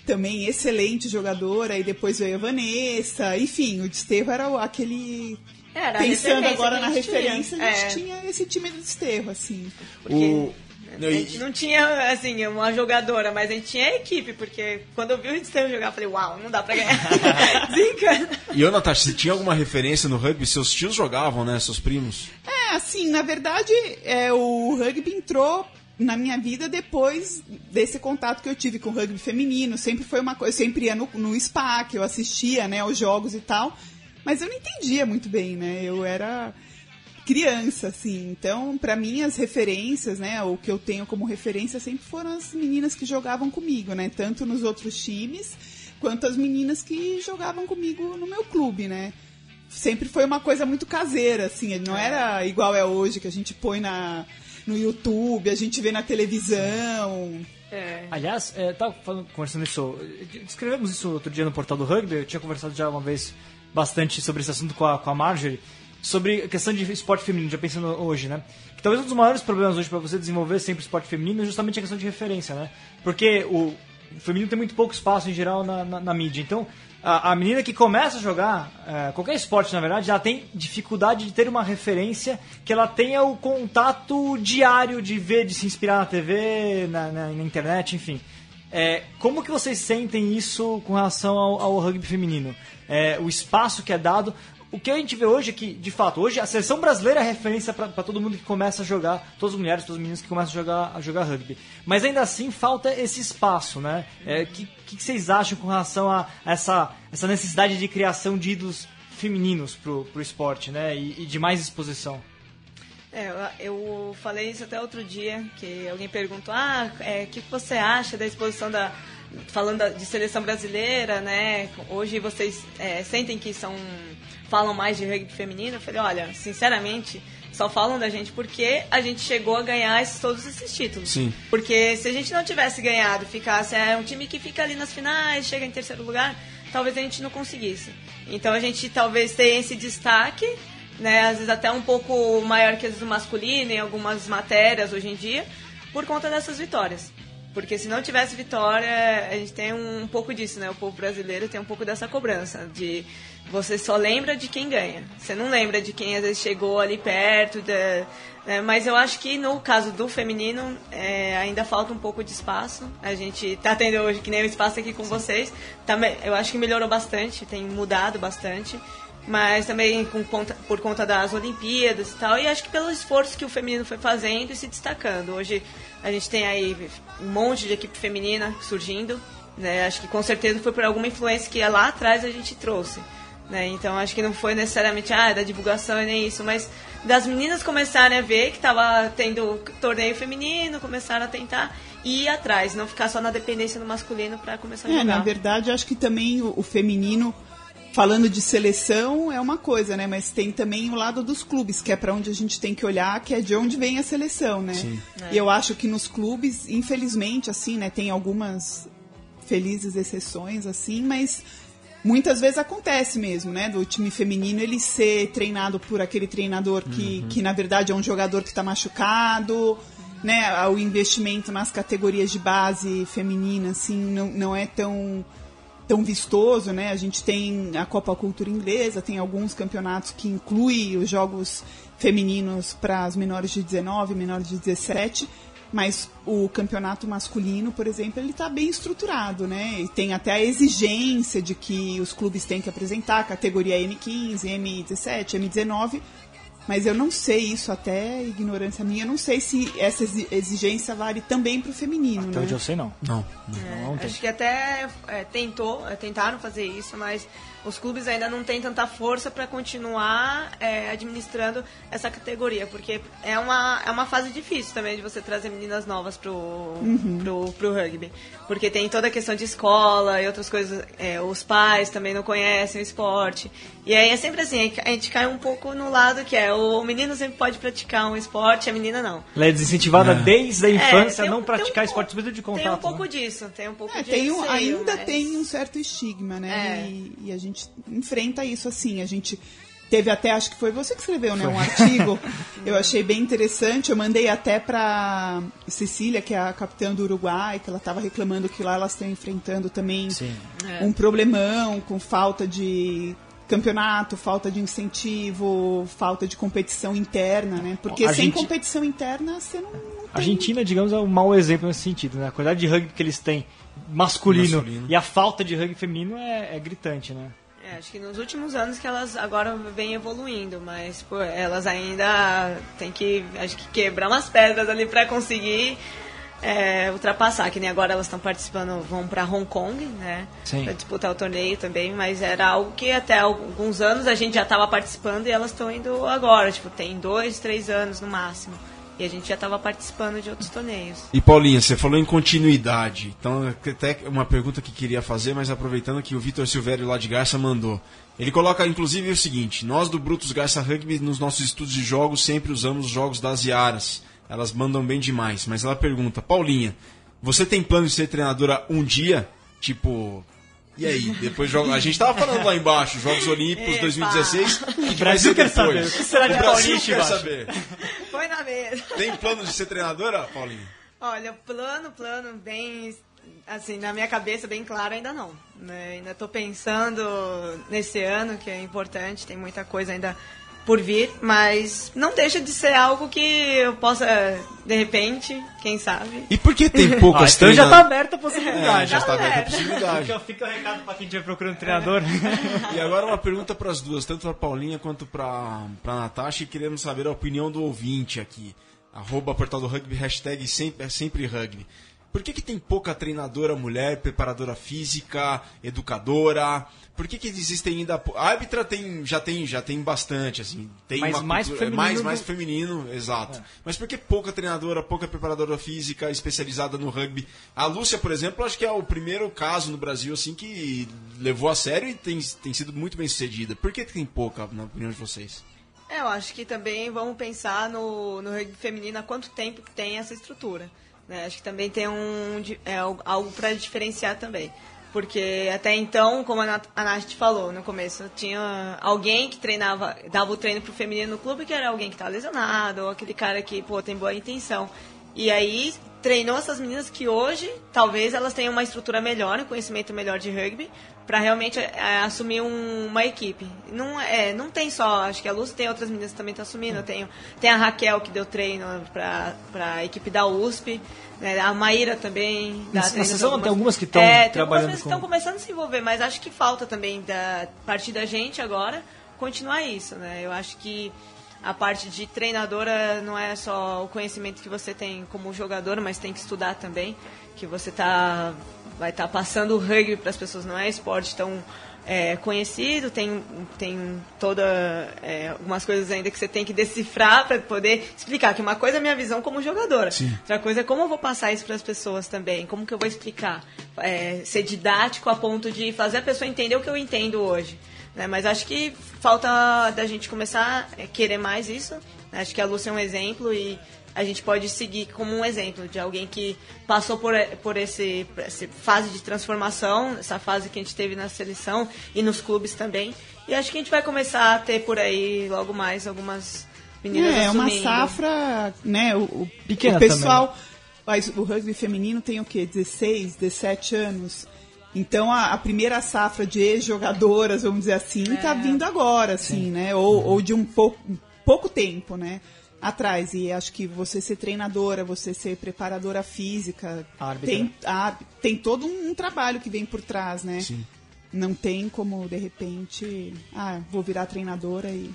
Também excelente jogadora. E depois veio a Vanessa. Enfim, o Desterro era aquele... Era Pensando agora na referência, tinha. a gente É. tinha esse time do Desterro, assim. O... Não, A e- gente não tinha, assim, uma jogadora, mas a gente tinha a equipe, porque quando eu vi o Desterro jogar, eu falei, uau, não dá pra ganhar. Desencana. E eu, Natasha, você tinha alguma referência no rugby? Seus tios jogavam, né? Seus primos? É, assim, na verdade, é, o rugby entrou na minha vida depois desse contato que eu tive com o rugby feminino. Sempre foi uma coisa, eu sempre ia no, no SPA, que eu assistia, né, aos jogos e tal, mas eu não entendia muito bem, né? Eu era criança, assim. Então, para mim, as referências, né, o que eu tenho como referência sempre foram as meninas que jogavam comigo, né, tanto nos outros times quanto as meninas que jogavam comigo no meu clube, né. Sempre foi uma coisa muito caseira, assim, não era igual é hoje que a gente põe na no YouTube, a gente vê na televisão. É. Aliás, é, tava falando, conversando isso, descrevemos isso outro dia no portal do rugby, eu tinha conversado já uma vez bastante sobre esse assunto com a, com a Marjorie, sobre a questão de esporte feminino, já pensando hoje, né? Que talvez um dos maiores problemas hoje para você desenvolver sempre esporte feminino é justamente a questão de referência, né? Porque o, feminino tem muito pouco espaço em geral na, na, na mídia. Então, a, a, menina que começa a jogar, é, qualquer esporte na verdade, ela tem dificuldade de ter uma referência que ela tenha o contato diário de ver, de se inspirar na TV, na, na, na internet, enfim. É, como que vocês sentem isso com relação ao, ao rugby feminino? É, o espaço que é dado, o que a gente vê hoje é que, de fato, hoje a seleção brasileira é referência para todo mundo que começa a jogar, todas as mulheres, todos os meninos que começam a jogar, a jogar rugby. Mas ainda assim falta esse espaço, né? O é, que, que vocês acham com relação a essa, essa necessidade de criação de ídolos femininos pro, pro esporte, né? E, e de mais exposição? É, eu falei isso até outro dia, que alguém perguntou, ah, o é, que você acha da exposição da, falando de seleção brasileira, né? Hoje vocês é, sentem que são falam mais de rugby feminino, eu falei, olha, sinceramente, só falam da gente porque a gente chegou a ganhar esses, todos esses títulos. Sim. Porque se a gente não tivesse ganhado, ficasse é um time que fica ali nas finais, chega em terceiro lugar, talvez a gente não conseguisse. Então a gente talvez tenha esse destaque, né, às vezes até um pouco maior que o masculino em algumas matérias hoje em dia, por conta dessas vitórias. Porque se não tivesse vitória, a gente tem um, pouco disso, né? O povo brasileiro tem um pouco dessa cobrança de você só lembra de quem ganha. Você não lembra de quem às vezes chegou ali perto. Né? Mas eu acho que no caso do feminino é, ainda falta um pouco de espaço. A gente tá tendo hoje que nem o espaço aqui com Sim. vocês. Também, eu acho que melhorou bastante, tem mudado bastante mas também conta, por conta das Olimpíadas e tal. E acho que pelo esforço que o feminino foi fazendo e se destacando. Hoje a gente tem aí um monte de equipe feminina surgindo. Né? Acho que com certeza foi por alguma influência que lá atrás a gente trouxe. Né? Então acho que não foi necessariamente ah, da divulgação e nem isso, mas das meninas começarem a ver que estava tendo torneio feminino, começaram a tentar ir atrás, não ficar só na dependência do masculino para começar a é, jogar. Na verdade, acho que também o, o feminino falando de seleção é uma coisa, né? Mas tem também o lado dos clubes, que é para onde a gente tem que olhar, que é de onde vem a seleção, né? Sim. É. E eu acho que nos clubes, infelizmente, assim, né? Tem algumas felizes exceções, assim, mas muitas vezes acontece mesmo, né? Do time feminino ele ser treinado por aquele treinador que, uhum. que na verdade é um jogador que está machucado, né? O investimento nas categorias de base feminina, assim, não, não é tão tão vistoso, né? A gente tem a Copa Cultura Inglesa, tem alguns campeonatos que incluem os jogos femininos para as menores de 19, menores de 17, mas o campeonato masculino, por exemplo, ele está bem estruturado, né? E tem até a exigência de que os clubes têm que apresentar categoria M15, M17, M19 mas eu não sei isso, até ignorância minha, eu não sei se essa exigência vale também para o feminino, até né? Onde eu sei não. Não. É, não acho que até é, tentou, é, tentaram fazer isso, mas os clubes ainda não têm tanta força para continuar é, administrando essa categoria, porque é uma, é uma fase difícil também de você trazer meninas novas pro, uhum. pro, pro rugby. Porque tem toda a questão de escola e outras coisas, é, os pais também não conhecem o esporte. E aí é sempre assim, a gente cai um pouco no lado que é o menino sempre pode praticar um esporte, a menina não. Ela é desincentivada é. desde a é, infância a não um, praticar um, esporte de contato. Tem um pouco né? disso, tem um pouco é, tem um, Ainda mas... tem um certo estigma, né? É. E, e a gente gente enfrenta isso assim. A gente teve até, acho que foi você que escreveu, né? Um artigo. eu achei bem interessante. Eu mandei até para Cecília, que é a capitã do Uruguai, que ela estava reclamando que lá elas estão enfrentando também Sim. um problemão com falta de campeonato, falta de incentivo, falta de competição interna, né? Porque a sem gente... competição interna você não, não tem... A Argentina, digamos, é um mau exemplo nesse sentido, né? A quantidade de rugby que eles têm masculino, masculino. e a falta de rugby feminino é, é gritante, né? É, acho que nos últimos anos que elas agora vêm evoluindo, mas pô, elas ainda têm que, acho que quebrar umas pedras ali para conseguir é, ultrapassar, que nem agora elas estão participando, vão para Hong Kong, né? Sim. Para disputar o torneio também, mas era algo que até alguns anos a gente já estava participando e elas estão indo agora, tipo, tem dois, três anos no máximo. E a gente já estava participando de outros torneios. E Paulinha, você falou em continuidade. Então, até uma pergunta que queria fazer, mas aproveitando que o Vitor Silvério lá de Garça mandou. Ele coloca inclusive o seguinte: Nós do Brutus Garça Rugby, nos nossos estudos de jogos, sempre usamos os jogos das Iaras. Elas mandam bem demais. Mas ela pergunta: Paulinha, você tem plano de ser treinadora um dia? Tipo. E aí, depois joga. A gente tava falando lá embaixo, Jogos Olímpicos Epa. 2016. O Brasil quer depois? saber, o que será de o Brasil quer saber. Foi na mesa. Tem plano de ser treinadora, Paulinha? Olha, plano, plano, bem, assim, na minha cabeça, bem claro, ainda não. né? Ainda estou pensando nesse ano, que é importante, tem muita coisa ainda por vir, mas não deixa de ser algo que eu possa, de repente, quem sabe. E por que tem poucas então já tá treinadoras? aberta a possibilidade. É, já está aberta a possibilidade. Fica, fica o recado pra quem estiver procurando treinador. E agora uma pergunta para as duas, tanto para Paulinha quanto para para Natasha, e queremos saber a opinião do ouvinte aqui. Arroba Portal do Rugby, hashtag sempre, é sempre rugby. Por que, que tem pouca treinadora mulher, preparadora física, educadora? Por que, que existem ainda. A árbitra tem, já tem já tem bastante, assim. Tem Mas uma mais cultura- é feminino mais, do- mais feminino, exato. Mas por que pouca treinadora, pouca preparadora física especializada no rugby? A Lúcia, por exemplo, acho que é o primeiro caso no Brasil assim que levou a sério e tem, tem sido muito bem sucedida. Por que tem pouca, na opinião de vocês? É, eu acho que também vamos pensar no, no rugby feminino há quanto tempo que tem essa estrutura. né? Acho que também tem um, é, al- algo para diferenciar também. Porque até então, como a Nat- a Nath falou no começo, tinha alguém que treinava, dava o treino pro feminino no clube, que era alguém que estava lesionado, ou aquele cara que, pô, tem boa intenção. E aí treinou essas meninas que hoje, talvez elas tenham uma estrutura melhor, um conhecimento melhor de rugby, para realmente é, assumir um- uma equipe. Não, é, não tem só, acho que a Luz tem outras meninas que também estão assumindo. Eu tenho, tem a Raquel que deu treino para a equipe da USP, né, a Maíra também. dá treino sessão pra tem algumas que tão é, tem trabalhando algumas vezes que com- estão começando a se envolver, mas acho que falta também da partir da gente agora continuar isso, né? Eu acho que a parte de treinadora não é só o conhecimento que você tem como jogador, mas tem que estudar também, que você tá vai estar passando o rugby para as pessoas, não é esporte tão é, conhecido, tem, tem toda é, algumas coisas ainda que você tem que decifrar para poder explicar que uma coisa é a minha visão como jogadora, outra coisa é como eu vou passar isso para as pessoas também, como que eu vou explicar, é, ser didático a ponto de fazer a pessoa entender o que eu entendo hoje. né? Mas acho que falta da gente começar a querer mais isso. né? Acho que a Lúcia é um exemplo e a gente pode seguir como um exemplo de alguém que passou por, por esse, por essa fase de transformação, essa fase que a gente teve na seleção e nos clubes também. E acho que a gente vai começar a ter por aí logo mais algumas meninas É, uma assumindo. safra, né? O, o, Pequena o pessoal, mas o rugby feminino tem o quê? 16, 17 anos. Então a, a primeira safra de ex-jogadoras, vamos dizer assim, tá vindo agora, assim, né? Ou, ou de um pouco, um pouco tempo, né? Atrás. E acho que você ser treinadora, você ser preparadora física, Árbitra. tem, a- tem todo um, trabalho que vem por trás, né? Sim. Não tem como, de repente, ah, vou virar treinadora e.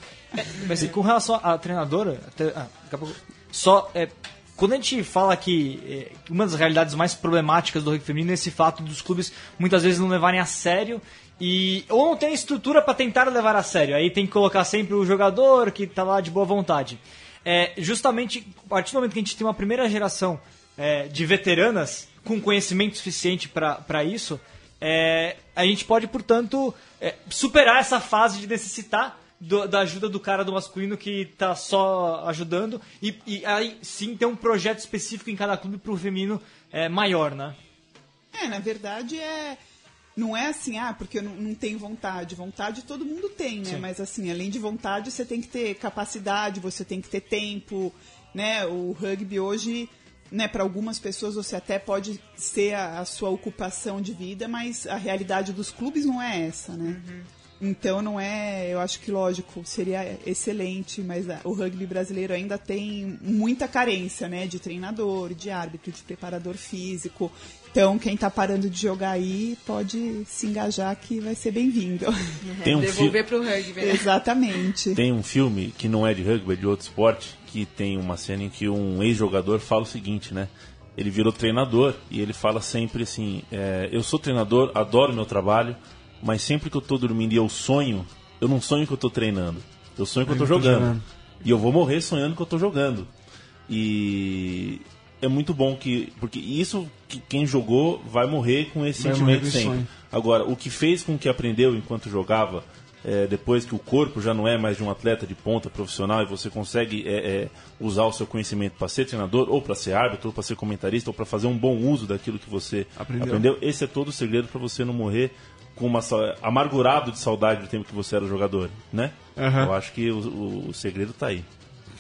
Mas e com relação à treinadora, até- ah, daqui a pouco, só é, quando a gente fala que é, uma das realidades mais problemáticas do rugby feminino é esse fato dos clubes muitas vezes não levarem a sério e ou não tem estrutura para tentar levar a sério. Aí tem que colocar sempre o jogador que tá lá de boa vontade. É, justamente a partir do momento que a gente tem uma primeira geração é, de veteranas com conhecimento suficiente para isso, é, a gente pode, portanto, é, superar essa fase de necessitar do- da ajuda do cara do masculino que tá só ajudando e, e aí sim ter um projeto específico em cada clube pro feminino é, maior, né? É, na verdade é. Não é assim, ah, porque eu não, não tenho vontade. Vontade todo mundo tem, né? Sim. Mas assim, além de vontade, você tem que ter capacidade, você tem que ter tempo, né? O rugby hoje, né, para algumas pessoas você até pode ser a, a sua ocupação de vida, mas a realidade dos clubes não é essa, né? Então não é, eu acho que lógico, seria excelente, mas o rugby brasileiro ainda tem muita carência, né, de treinador, de árbitro, de preparador físico. Então quem tá parando de jogar aí pode se engajar que vai ser bem-vindo. Tem um, fi Devolver pro rugby, né? Exatamente. tem um filme que não é de rugby, é de outro esporte, que tem uma cena em que um ex-jogador fala o seguinte, né? ele virou treinador e ele fala sempre assim: é, eu sou treinador, adoro meu trabalho, mas sempre que eu tô dormindo e eu sonho, eu não sonho que eu tô treinando, eu sonho que eu tô jogando. E eu vou morrer sonhando que eu tô jogando. E é muito bom que. Porque isso que quem jogou vai morrer com esse Vai sentimento sempre. sonho. Agora, o que fez com que aprendeu enquanto jogava, é, depois que o corpo já não é mais de um atleta de ponta profissional e você consegue é, é, usar o seu conhecimento para ser treinador, ou para ser árbitro, ou para ser comentarista, ou para fazer um bom uso daquilo que você Aprendeu. aprendeu, esse é todo o segredo para você não morrer com uma amargurado de saudade do tempo que você era jogador, né? Aham. Eu acho que o, o- o segredo tá aí.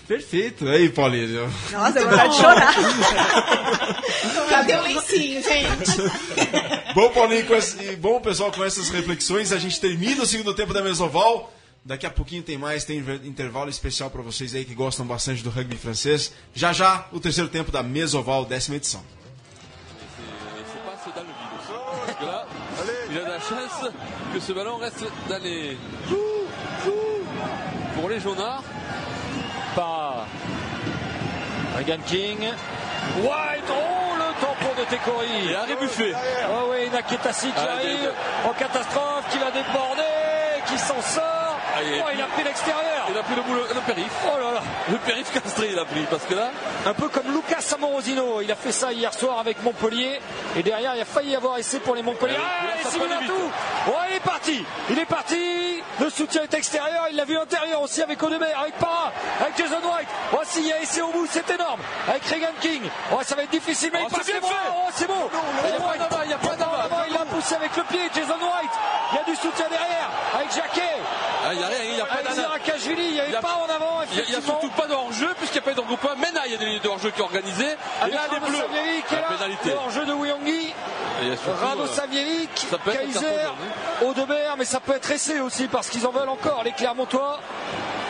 Perfeito. Aí, Paulinho. Nossa, eu vontade de chorar. Cadê o lencinho, gente? Bom, Paulinho, com esse- e bom, pessoal, com essas reflexões, a gente termina o segundo tempo da Mesoval. Daqui a pouquinho tem mais, tem intervalo especial para vocês aí que gostam bastante do rugby francês. Já já, o terceiro tempo da Mesoval, décima edição. Que ce ballon reste dans les. Pour les jaunards. Par Regan King. White, oh le tampon de Tekori. Et Harry Buffet. Oh oui, Naketasi qui arrive en catastrophe, qui va déborder, qui s'en sort. Ah, oh, il a pris l'extérieur. Il a pris le, boule- le périph. Oh là là. Le périph castré, il a pris. Parce que là, Un peu comme Lucas Amorosino, il a fait ça hier soir avec Montpellier et derrière il a failli y avoir essai pour les Montpellier. Ah, Ah, vite. Oh, il est parti, il est parti. Le soutien est extérieur, il l'a vu intérieur aussi avec Odebert, avec Parra, avec Jason White. Oh, s'il y a essai au bout, c'est énorme. Avec Regan King. Oh, ça va être difficile, mais Oh, il passe les bras. Oh, c'est beau. il a pas d'avant, il a pas d'avant. Avant, il a poussé avec le pied, Jason White. Il y a du soutien derrière, avec Jacquet. ah, il a rien, il n'y a pas il n'y Il a- pas en avant, Il n'y a, il y a effectivement. surtout pas de hors-jeu, puisqu'il n'y a pas de regroupement. Maintenant, il y a des lignes de hors-jeu qui sont organisées. Et là, les bleus. Savieri qui est La pénalité. le hors-jeu de Wiongi. Il Rado euh, Kaiser, Audebert, mais ça peut être essai aussi parce qu'ils en veulent encore, les Clermontois.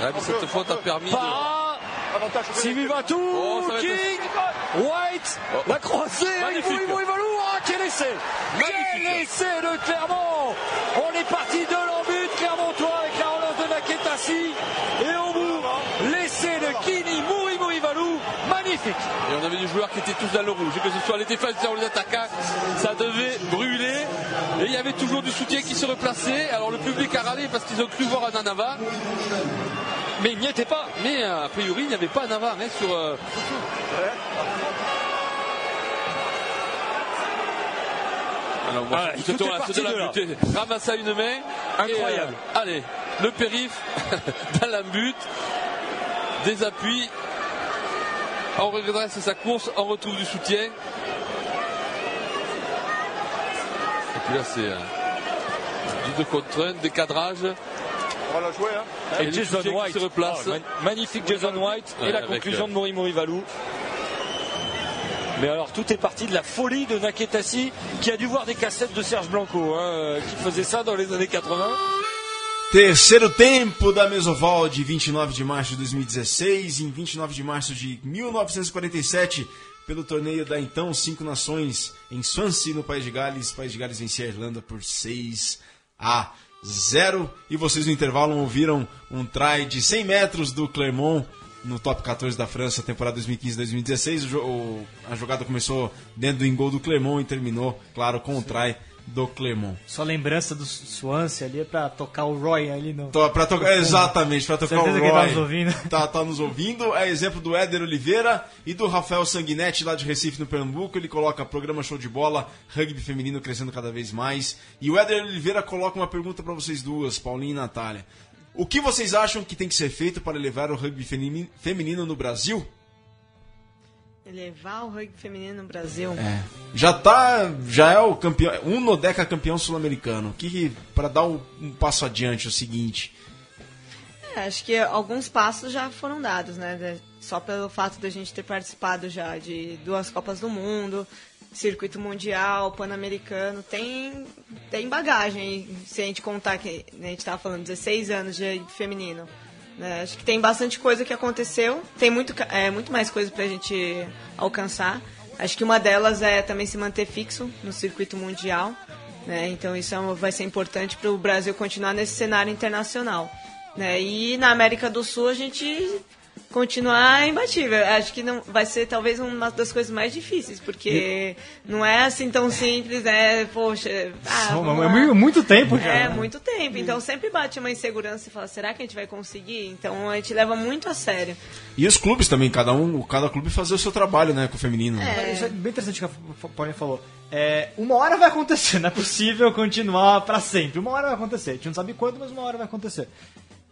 ouais, mais cette faute a permis de. Para, Oh, être- King, White, Oh. la croisée, Magnifique. Ivo, Ivo, Ivo, ah, quel essai Quel essai de Clermont On est parti de Clermontois avec la relance de Naketasi et au bout, l'essai de Kini Mouri Mouri Valou, magnifique Et on avait des joueurs qui étaient tous dans le rouge. Et que ce soit les défenseurs ou les attaquants, ça devait brûler. Et il y avait toujours du soutien qui se replaçait. Alors le public a râlé parce qu'ils ont cru voir un Anava. Mais il n'y était pas Mais euh, a priori, il n'y avait pas un avant hein, sur. euh, Alors, moi, Ah, tout est c'est de la à une main. Incroyable. Et, euh, allez, le périph dans la but. Des appuis. On redresse sa course, on retrouve du soutien. Et puis là, c'est euh, du 2 contre 1, décadrage. Et Et le Jason soutien qui White, se replace. Oh, man- magnifique Jason White Ouais, et la avec, conclusion euh, de Mori Mori Valou. Mais alors tout est parti de la folie de Naketasi qui a dû voir des cassettes de Serge Blanco hein, euh, qui faisait ça dans les années 80. Terceiro tempo da Mesoval de 29 de março de 2016, em 29 de março de 1947, pelo torneio da então Cinco Nações em Swansea, no País de Gales. País de Gales vencia a Irlanda por 6 a 0. E vocês no intervalo ouviram um try de 100 metros do Clermont no top 14 da França, temporada 2015-2016. O jo- o- A jogada começou dentro do engol do Clermont e terminou, claro, com o try do Clermont. Só lembrança do Swansea ali é pra tocar o Roy ali no. Tô- Pra tocar, exatamente, pra tocar Certeza o que Roy. ele tá nos ouvindo. Tá, tá nos ouvindo. É exemplo do Éder Oliveira e do Rafael Sanguinetti, lá de Recife, no Pernambuco. Ele coloca programa Show de Bola, rugby feminino crescendo cada vez mais. E o Éder Oliveira coloca uma pergunta pra vocês duas, Paulinho e Natália. O que vocês acham que tem que ser feito para elevar o rugby femini- feminino no Brasil? Elevar o rugby feminino no Brasil. Já tá, já é o campeão, um no Deca campeão sul-americano. O que para dar um, um passo adiante é o seguinte, É, acho que alguns passos já foram dados, né? Só pelo fato da gente ter participado já de duas Copas do Mundo, circuito mundial, pan-americano, tem, tem bagagem. Se a gente contar que né, a gente estava falando 16 anos de feminino. Né? Acho que tem bastante coisa que aconteceu, tem muito, é, muito mais coisa para a gente alcançar. Acho que uma delas é também se manter fixo no circuito mundial. Né? Então isso é vai ser importante para o Brasil continuar nesse cenário internacional. Né? E na América do Sul a gente continuar imbatível. Acho que não vai ser talvez uma das coisas mais difíceis, porque não é assim tão simples, é, poxa, ah, é muito, muito tempo já. É, muito tempo. Então sempre bate uma insegurança e fala, será que a gente vai conseguir? Então a gente leva muito a sério. E os clubes também, cada um, cada clube fazer o seu trabalho, né, com o feminino. né? Isso é bem interessante que a Paulinha falou. É, uma hora vai acontecer, não é possível continuar pra sempre. Uma hora vai acontecer. A gente não sabe quando, mas uma hora vai acontecer.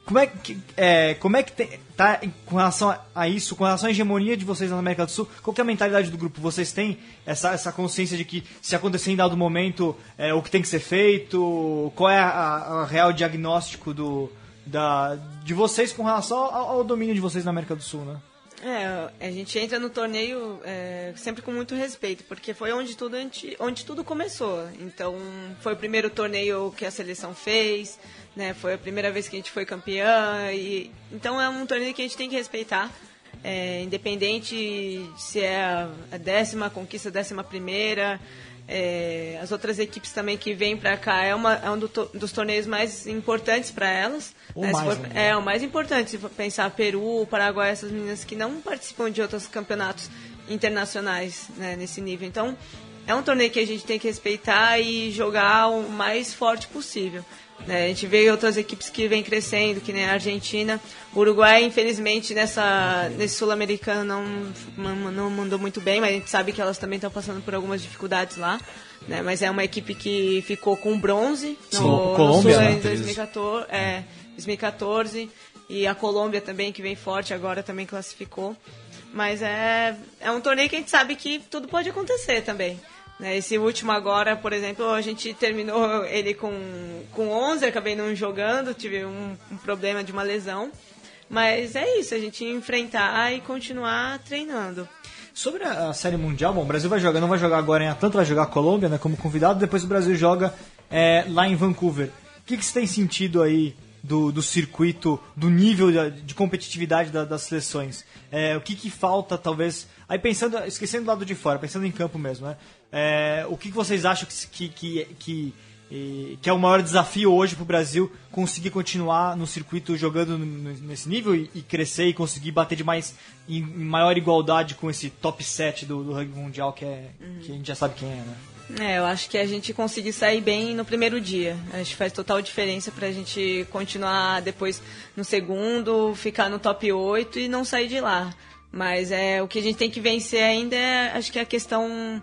Como é que, é, como é que tá com relação a, isso, com relação à hegemonia de vocês na América do Sul? Qual é a mentalidade do grupo? Vocês têm essa, essa consciência de que se acontecer em dado momento é, o que tem que ser feito? Qual é a, a- a real diagnóstico do, da, de vocês com relação ao, ao domínio de vocês na América do Sul, né? É, a gente entra no torneio é, sempre com muito respeito, porque foi onde tudo, onde tudo começou. Então, foi o primeiro torneio que a seleção fez, né? Foi a primeira vez que a gente foi campeã. E, então, é um torneio que a gente tem que respeitar. é, independente se é a- décima conquista, a décima primeira. é, as outras equipes também que vêm para cá é, uma, é um do to- dos torneios mais importantes para elas. Né? Mais for- é, o mais importante, se for pensar Peru, Paraguai, essas meninas que não participam de outros campeonatos internacionais né, nesse nível. Então, é um torneio que a gente tem que respeitar e jogar o mais forte possível. Né? A gente vê outras equipes que vêm crescendo, que nem a Argentina. O Uruguai, infelizmente, nessa, nesse Sul-Americano não, não, mandou muito bem, mas a gente sabe que elas também estão passando por algumas dificuldades lá. Né? Mas é uma equipe que ficou com bronze no, Sim, no Colômbia, Sul né? em 2014, é, 2014 e a Colômbia também que vem forte agora também classificou. Mas é, é um torneio que a gente sabe que tudo pode acontecer também. Né? Esse último agora, por exemplo, a gente terminou ele com, com 11, acabei não jogando, tive um, um problema de uma lesão. Mas é isso, a gente enfrentar e continuar treinando. Sobre a, Série Mundial, bom, o Brasil vai jogar, não vai jogar agora em Atlanta, vai jogar a Colômbia né, como convidado, depois o Brasil joga é, lá em Vancouver. O que, que você tem sentido aí do, do circuito, do nível de, de competitividade da- das seleções? É, o que, que falta, talvez. Aí pensando, esquecendo do lado de fora, pensando em campo mesmo, né? É, o que, que vocês acham que, que, que, que, é o maior desafio hoje para o Brasil conseguir continuar no circuito jogando nesse nível e, e crescer e conseguir bater de mais em, maior igualdade com esse top 7 do, do rugby mundial que, é, que a gente já sabe quem é, né? É, eu acho que a gente conseguir sair bem no primeiro dia. Acho que faz total diferença pra gente continuar depois no segundo, ficar no top 8 e não sair de lá. Mas é o que a gente tem que vencer ainda é, acho que a questão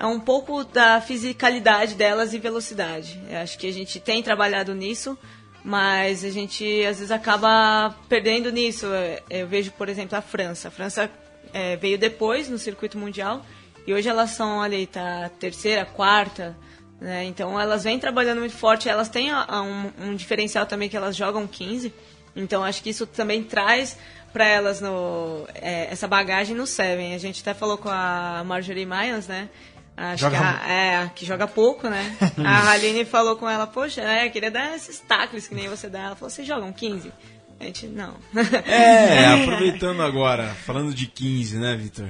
é um pouco da fisicalidade delas e velocidade. Eu acho que a gente tem trabalhado nisso, mas a gente às vezes acaba perdendo nisso. Eu vejo, por exemplo, a França. A França é, veio depois no circuito mundial e hoje elas são, olha tá terceira, quarta, né? Então elas vêm trabalhando muito forte. Elas têm a- a um, um diferencial também que elas jogam 15. Então acho que isso também traz para elas no, é, essa bagagem no Seven. A gente até falou com a Marjorie Myers, né? Acho Joga que, a, é, que joga pouco, né? a Aline falou com ela, poxa, é, eu queria dar esses tacles que nem você dá. Ela falou, vocês jogam 15? A gente, não. É, aproveitando agora, falando de 15, né, Vitor?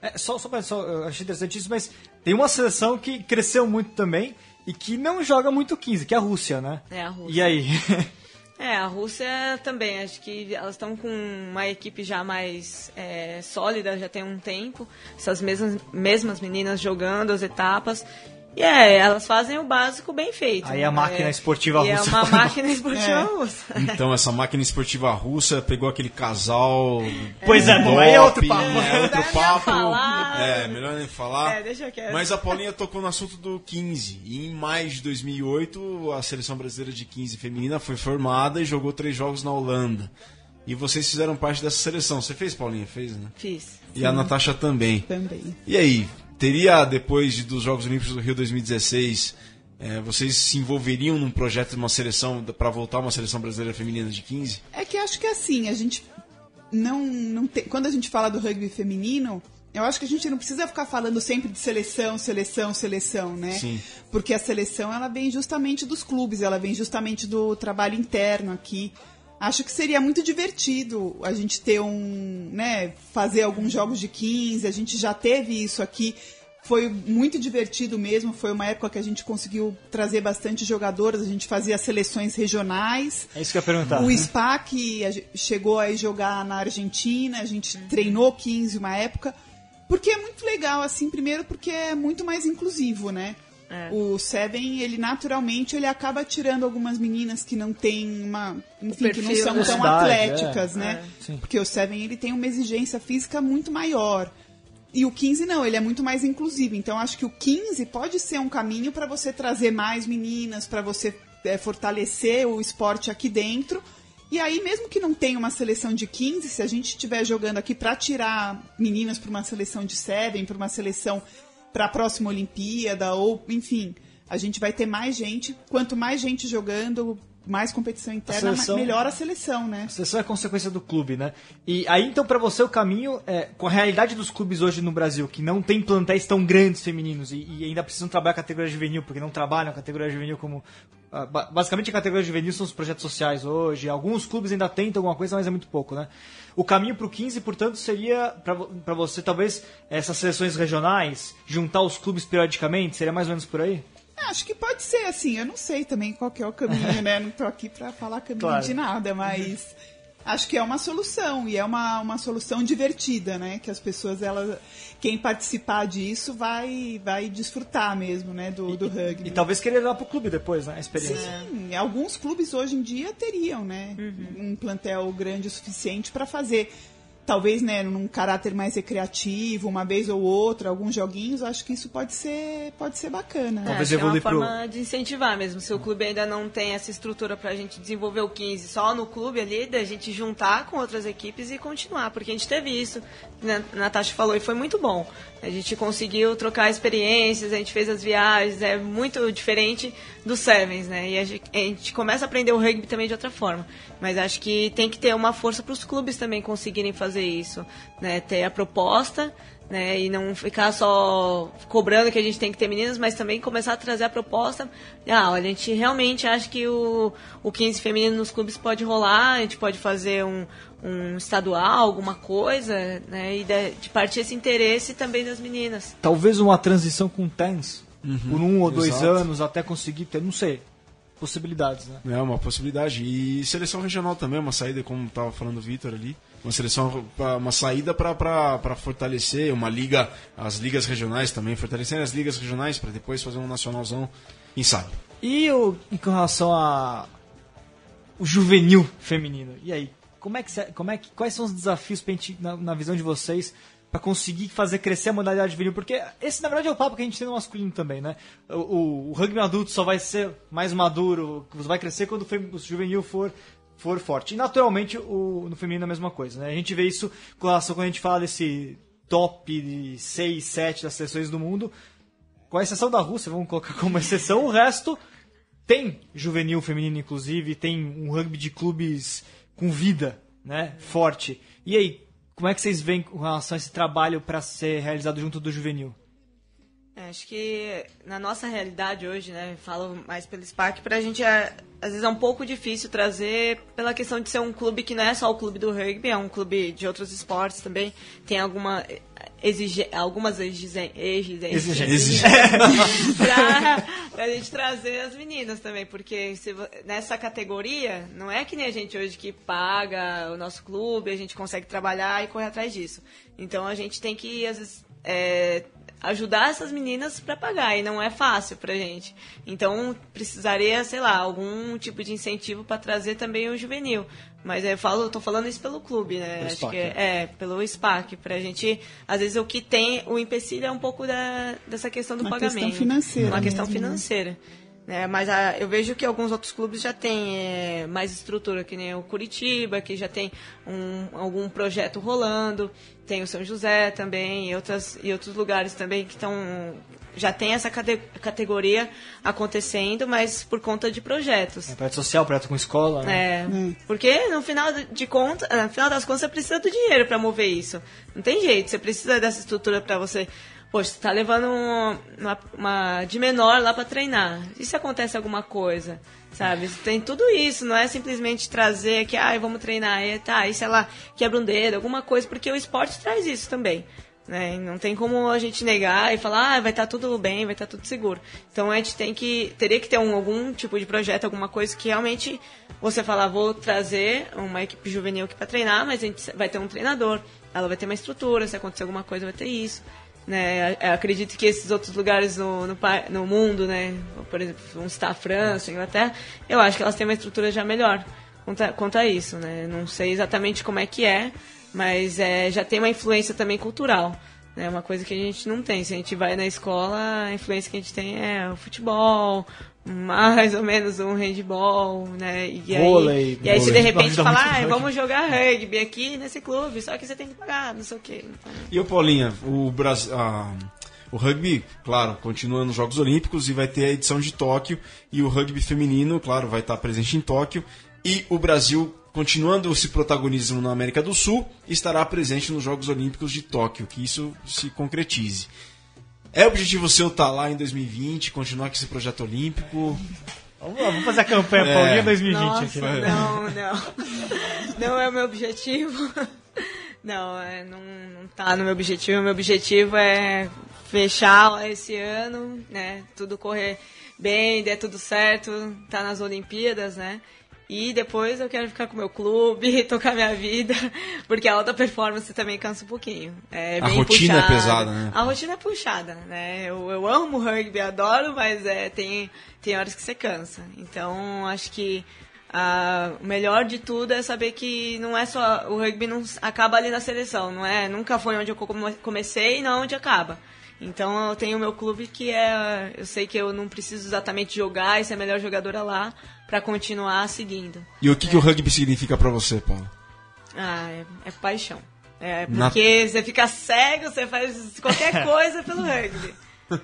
É, só, só, só, eu achei interessante isso, mas tem uma seleção que cresceu muito também e que não joga muito 15, que é a Rússia, né? É a Rússia. E aí? É, a Rússia também. Acho que elas estão com uma equipe já mais é, sólida, já tem um tempo. Essas mesmas, mesmas meninas jogando as etapas. E é, elas fazem o básico bem feito. Aí a né? máquina esportiva e russa é uma máquina esportiva russa. Então, essa máquina esportiva russa pegou aquele casal. Pois é, bom, aí é outro papo. É outro Melhor papo. falar. É, melhor nem falar. É, deixa quieto. Mas a Paulinha tocou no assunto do 15. E em maio de 2008, a seleção brasileira de 15 feminina foi formada e jogou três jogos na Holanda. E vocês fizeram parte dessa seleção. Você fez, Paulinha? Fez, né? Fiz. E a Natasha também. Também. E aí, teria, depois de- dos Jogos Olímpicos do Rio 2016, eh, vocês se envolveriam num projeto de uma seleção, para voltar uma seleção brasileira feminina de 15? É que acho que assim, a gente não, não tem. Quando a gente fala do rugby feminino, eu acho que a gente não precisa ficar falando sempre de seleção, seleção, seleção, né? Sim. Porque a seleção ela vem justamente dos clubes, ela vem justamente do trabalho interno aqui. Acho que seria muito divertido a gente ter um, né, fazer alguns jogos de 15, a gente já teve isso aqui. Foi muito divertido mesmo, foi uma época que a gente conseguiu trazer bastante jogadores, a gente fazia seleções regionais. É isso que eu ia perguntar. O SPAC a gente chegou a jogar na Argentina, a gente treinou 15 uma época, porque é muito legal, assim, primeiro porque é muito mais inclusivo, né? É. O Seven, ele naturalmente ele acaba tirando algumas meninas que não têm uma, enfim, que não são né? tão Velocidade, atléticas, é. né? É. Porque o Seven ele tem uma exigência física muito maior. E o 15 não, ele é muito mais inclusivo. Então acho que o 15 pode ser um caminho para você trazer mais meninas, para você é, fortalecer o esporte aqui dentro. E aí, mesmo que não tenha uma seleção de 15, se a gente estiver jogando aqui para tirar meninas para uma seleção de 7, para uma seleção para a próxima Olimpíada, ou enfim, a gente vai ter mais gente. Quanto mais gente jogando, mais competição interna, seleção- melhor a seleção, né? A seleção é consequência do clube, né? E aí, então, pra você, o caminho, é, com a realidade dos clubes hoje no Brasil, que não tem plantéis tão grandes femininos e, e ainda precisam trabalhar a categoria juvenil, porque não trabalham a categoria juvenil como. ah, ba- basicamente, a categoria juvenil são os projetos sociais hoje. Alguns clubes ainda tentam alguma coisa, mas é muito pouco, né? O caminho pro 15, portanto, seria pra você, talvez, essas seleções regionais, juntar os clubes periodicamente? Seria mais ou menos por aí? É, Acho que pode ser assim, eu não sei também qual que é o caminho, né? Não tô aqui para falar caminho Claro. de nada, mas acho que é uma solução e é uma, uma solução divertida, né? Que as pessoas, elas, quem participar disso vai vai desfrutar mesmo, né? Do, do rugby. E talvez querer lá pro clube depois, né? A experiência. Sim, alguns clubes hoje em dia teriam, né? Um plantel grande o suficiente para fazer. Talvez, né, num caráter mais recreativo, uma vez ou outra, alguns joguinhos, acho que isso pode ser, pode ser bacana. Talvez acho que é uma pro- forma de incentivar mesmo. Se o clube ainda não tem essa estrutura pra gente desenvolver o 15 só no clube ali, da gente juntar com outras equipes e continuar. Porque a gente teve isso, né, Natasha falou, e foi muito bom. A gente conseguiu trocar experiências, a gente fez as viagens, é muito diferente dos Sevens, né? E a gente, a gente começa a aprender o rugby também de outra forma. Mas acho que tem que ter uma força para os clubes também conseguirem fazer isso, né? Ter a proposta, né? E não ficar só cobrando que a gente tem que ter meninas, mas também começar a trazer a proposta. Ah, olha, a gente realmente acha que o, o 15 feminino nos clubes pode rolar, a gente pode fazer um, um estadual, alguma coisa, né? E de, de partir esse interesse também das meninas. talvez uma transição com tens por um ou dois exato. anos até conseguir ter, não sei, possibilidades, né? É uma possibilidade. E seleção regional também, uma saída, como estava falando o Vitor ali. Uma seleção, uma saída para fortalecer uma liga, as ligas regionais também, fortalecer as ligas regionais para depois fazer um nacionalzão, sabe. E o, e com relação a o juvenil feminino, e aí, como é que, como é que quais são os desafios gente, na, na visão de vocês para conseguir fazer crescer a modalidade juvenil? Porque esse na verdade é o papo que a gente tem no masculino também, né? O, o, o rugby adulto só vai ser mais maduro, vai crescer quando o juvenil for for forte. E naturalmente o, no feminino é a mesma coisa, né? A gente vê isso com relação quando a gente fala desse top 6, 7 das seleções do mundo, com a exceção da Rússia, vamos colocar como exceção, o resto tem juvenil feminino, inclusive, tem um rugby de clubes com vida, né? Forte. E aí, como é que vocês veem com relação a esse trabalho para ser realizado junto do juvenil? É, Acho que na nossa realidade hoje, né, falo mais pelo Spark, pra gente é, às vezes é um pouco difícil trazer pela questão de ser um clube que não é só o clube do rugby, é um clube de outros esportes também, tem alguma exige, algumas exigências Exigência. pra, pra gente trazer as meninas também, porque se nessa categoria, não é que nem a gente hoje que paga o nosso clube, a gente consegue trabalhar e correr atrás disso. Então a gente tem que, às vezes, é, ajudar essas meninas para pagar, e não é fácil pra gente. Então precisaria, sei lá, algum tipo de incentivo para trazer também o juvenil. Mas eu falo, eu tô falando isso pelo clube, né? Pelo Acho SPAC, que é, é, pelo SPAC, pra gente, às vezes o que tem, o empecilho é um pouco da, dessa questão do Uma pagamento. questão financeira Uma questão mesmo, né? financeira. Né? Mas ah, eu vejo que alguns outros clubes já têm é, mais estrutura, que nem o Curitiba, que já tem um, algum projeto rolando, tem o São José também, e, outras, e outros lugares também que estão. Já tem essa cate- categoria acontecendo, mas por conta de projetos. É, projeto social, projeto com escola, né? É, porque no final de conta, no final das contas, você precisa do dinheiro para mover isso. Não tem jeito, você precisa dessa estrutura para você. Poxa, você tá levando um- uma, uma de menor lá para treinar. E se acontece alguma coisa? Sabe? Tem tudo isso, não é simplesmente trazer que, ah, vamos treinar, e tá, e se ela quebra um dedo, alguma coisa, porque o esporte traz isso também. Né? Não tem como a gente negar e falar, ah, vai estar tudo bem, vai estar tudo seguro. Então a gente tem que, teria que ter um, algum tipo de projeto, alguma coisa que realmente você falar, vou trazer uma equipe juvenil aqui para treinar, mas a gente vai ter um treinador, ela vai ter uma estrutura, se acontecer alguma coisa vai ter isso. Né? Acredito que esses outros lugares no, no, no mundo, né? por exemplo, vamos citar a França, a Inglaterra, eu acho que elas têm uma estrutura já melhor quanto a, quanto a isso. Né? Não sei exatamente como é que é, mas é, já tem uma influência também cultural. É uma coisa que a gente não tem. Se a gente vai na escola, a influência que a gente tem é o futebol, mais ou menos um handball, né? E aí, Vôlei, e aí se de vôlei. repente muito ah, vamos jogar rugby aqui nesse clube, só que você tem que pagar, não sei o quê. Então, E o Paulinha, o Brasil. o rugby, claro, continua nos Jogos Olímpicos e vai ter a edição de Tóquio. E o rugby feminino, claro, vai estar presente em Tóquio. E o Brasil, continuando esse protagonismo na América do Sul, estará presente nos Jogos Olímpicos de Tóquio. Que isso se concretize. É objetivo seu estar lá em 2020, continuar com esse projeto olímpico? Vamos lá, vamos fazer a campanha É. Paulinha 2020 Nossa, aqui. né? não, não. Não é o meu objetivo. Não, é, não, não tá no meu objetivo. O meu objetivo é fechar esse ano, né? Tudo correr bem, der tudo certo, tá nas Olimpíadas, né? E depois eu quero ficar com o meu clube, tocar minha vida, porque a alta performance também cansa um pouquinho. É A rotina é puxada. pesada, né? A rotina é puxada, né? Eu, eu amo rugby, adoro, mas é, tem, tem horas que você cansa. Então, acho que ah, o melhor de tudo é saber que não é só. O rugby não acaba ali na seleção, não é? Nunca foi onde eu come- comecei e não onde acaba. Então eu tenho o meu clube que é. Eu sei que eu não preciso exatamente jogar e ser a melhor jogadora lá para continuar seguindo. E o que, que o rugby significa pra você, Paulo? Ah, é, é paixão. É Na- porque você fica cego, você faz qualquer coisa pelo rugby.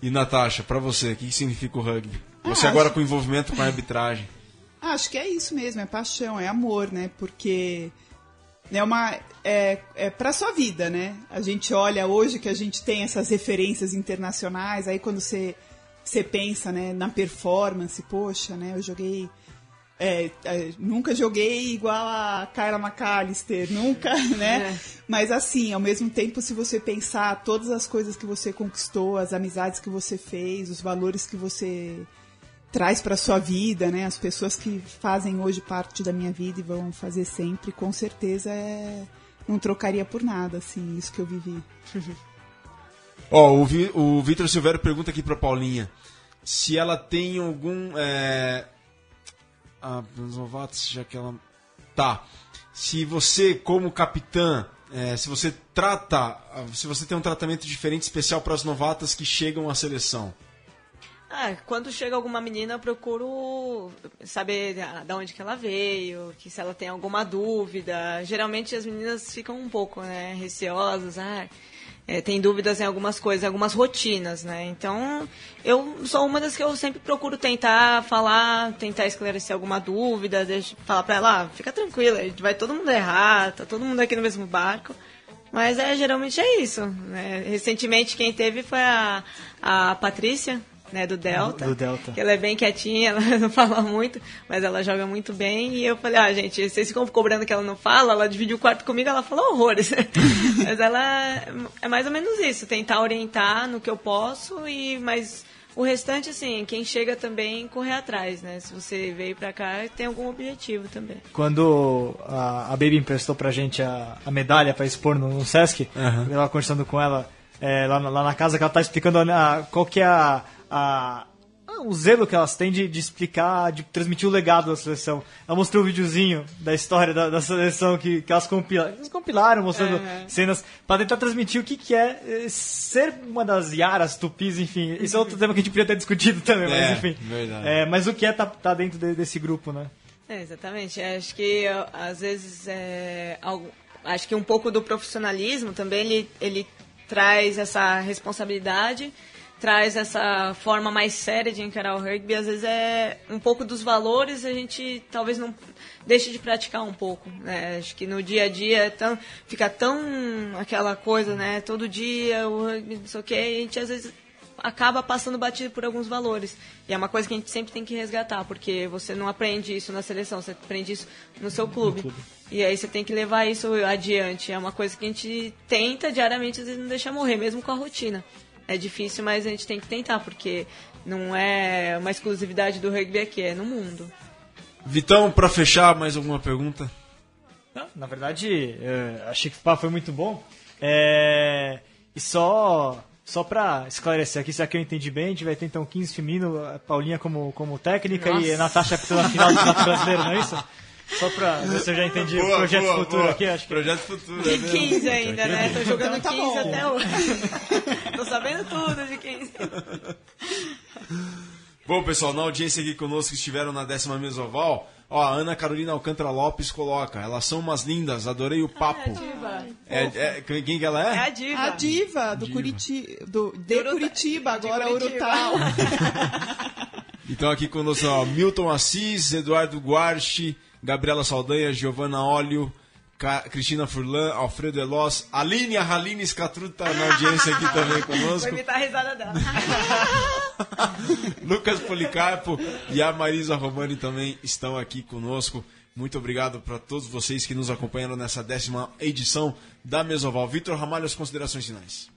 E Natasha, pra você, o que, significa o rugby? Ah, Você agora acho- com envolvimento com a arbitragem. Ah, Acho que é isso mesmo, é paixão, é amor, né? Porque é uma é, é para sua vida, né? A gente olha hoje que a gente tem essas referências internacionais, aí quando você você pensa, né, na performance, poxa, né? Eu joguei é, é, nunca joguei igual a Kyla McAllister, nunca, né? Mas assim, ao mesmo tempo, se você pensar todas as coisas que você conquistou, as amizades que você fez, os valores que você traz para sua vida, né? As pessoas que fazem hoje parte da minha vida e vão fazer sempre, com certeza é não trocaria por nada, assim, isso que eu vivi. Ó, o, Vi- o Vitor Silvério pergunta aqui pra Paulinha se ela tem algum. É... Ah, os novatos, já que ela. Tá. Se você, como capitã, é, se você trata. Se você tem um tratamento diferente especial para as novatas que chegam à seleção. Ah, quando chega alguma menina, eu procuro saber da onde que ela veio, que se ela tem alguma dúvida. Geralmente as meninas ficam um pouco, né, receosas, ah, é, tem dúvidas em algumas coisas, algumas rotinas, né? Então, eu sou uma das que eu sempre procuro tentar falar, tentar esclarecer alguma dúvida, deixa, falar pra ela, ah, fica tranquila, vai todo mundo errar, tá todo mundo aqui no mesmo barco. Mas é, geralmente é isso. Né? Recentemente quem teve foi a, a Patrícia, né, do Delta. Do Delta. Que ela é bem quietinha, ela não fala muito, mas ela joga muito bem. E eu falei, ah, gente, vocês ficam cobrando que ela não fala, ela divide o quarto comigo, ela fala horrores. mas ela é mais ou menos isso, tentar orientar no que eu posso, e mas o restante, assim, quem chega também correr atrás, né? Se você veio pra cá, tem algum objetivo também. Quando a, a Baby emprestou pra gente a, a medalha pra expor no, no Sesc, eu tava conversando com ela é, lá, na- lá na casa, que ela tá explicando a- qual que é a, a- o zelo que elas têm de, de explicar, de transmitir o legado da seleção. Ela mostrou um videozinho da história da, da seleção que, que elas, compila, elas compilaram, mostrando Uhum. cenas para tentar transmitir o que, que é eh, ser uma das Yaras, Tupis, enfim. Isso é outro tema que a gente podia ter discutido também, É, mas enfim. É, mas o que é tá, tá dentro de- desse grupo, né? É, exatamente. Acho que às vezes é, algo- acho que um pouco do profissionalismo também ele, ele traz essa responsabilidade, traz essa forma mais séria de encarar o rugby. Às vezes é um pouco dos valores a gente talvez não deixe de praticar um pouco. Né? Acho que no dia a dia é tão, fica tão aquela coisa, né? Todo dia o rugby, não sei o que, a gente às vezes acaba passando batido por alguns valores. E é uma coisa que a gente sempre tem que resgatar, porque você não aprende isso na seleção, você aprende isso no seu clube. clube. E aí você tem que levar isso adiante. É uma coisa que a gente tenta diariamente, às vezes não deixa morrer, mesmo com a rotina. É difícil, mas a gente tem que tentar, porque não é uma exclusividade do rugby aqui, é no mundo. Vitão, para fechar, mais alguma pergunta? Não, na verdade, achei que o papo foi muito bom. É... E só só para esclarecer aqui, se aqui eu entendi bem, a gente vai ter então 15 feminino, Paulinha como, como técnica Nossa. e a Natasha pela final do Campeonato Brasileiro, não é isso? Só pra ver se eu já entendi boa, o projeto boa, futuro boa. aqui, acho que. Projeto futuro, é 15 ainda, né? Tô jogando então, tá 15 bom. até hoje. Tô sabendo tudo de 15. Bom, pessoal, na audiência aqui conosco que estiveram na décima mesoval, ó, a Ana Carolina Alcântara Lopes coloca, elas são umas lindas, adorei o papo. Ah, é, é, quem que ela é? É a diva. A diva, do, diva. Curiti, do, de Curitiba, agora de Curitiba. Urutau. então aqui conosco, ó, Milton Assis, Eduardo Guarchi, Gabriela Saldanha, Giovana Óleo, Cristina Furlan, Alfredo Eloz, Aline Aline Scatruta na audiência aqui também conosco. Vai imitar a risada dela. Lucas Policarpo e a Marisa Romani também estão aqui conosco. Muito obrigado para todos vocês que nos acompanharam nessa décima edição da Mesoval. Vitor Ramalho, as considerações finais.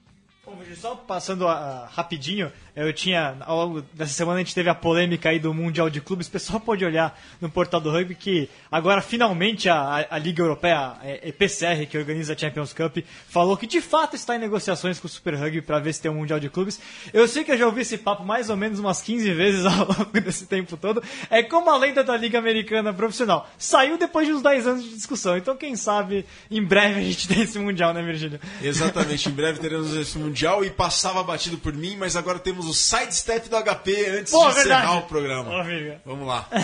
Só passando a, rapidinho, eu tinha. Ao dessa semana a gente teve a polêmica aí do Mundial de Clubes. O pessoal pode olhar no portal do rugby que agora finalmente a, a Liga Europeia, a EPCR, que organiza a Champions Cup, falou que de fato está em negociações com o Super Rugby para ver se tem um Mundial de Clubes. Eu sei que eu já ouvi esse papo mais ou menos umas 15 vezes ao longo desse tempo todo. É como a lenda da Liga Americana Profissional. Saiu depois de uns 10 anos de discussão. Então, quem sabe, em breve a gente tem esse Mundial, né, Virgílio? Exatamente, em breve teremos esse Mundial e passava batido por mim, mas agora temos temos o sidestep do HP antes Pô, de verdade. encerrar o programa. Vamos lá.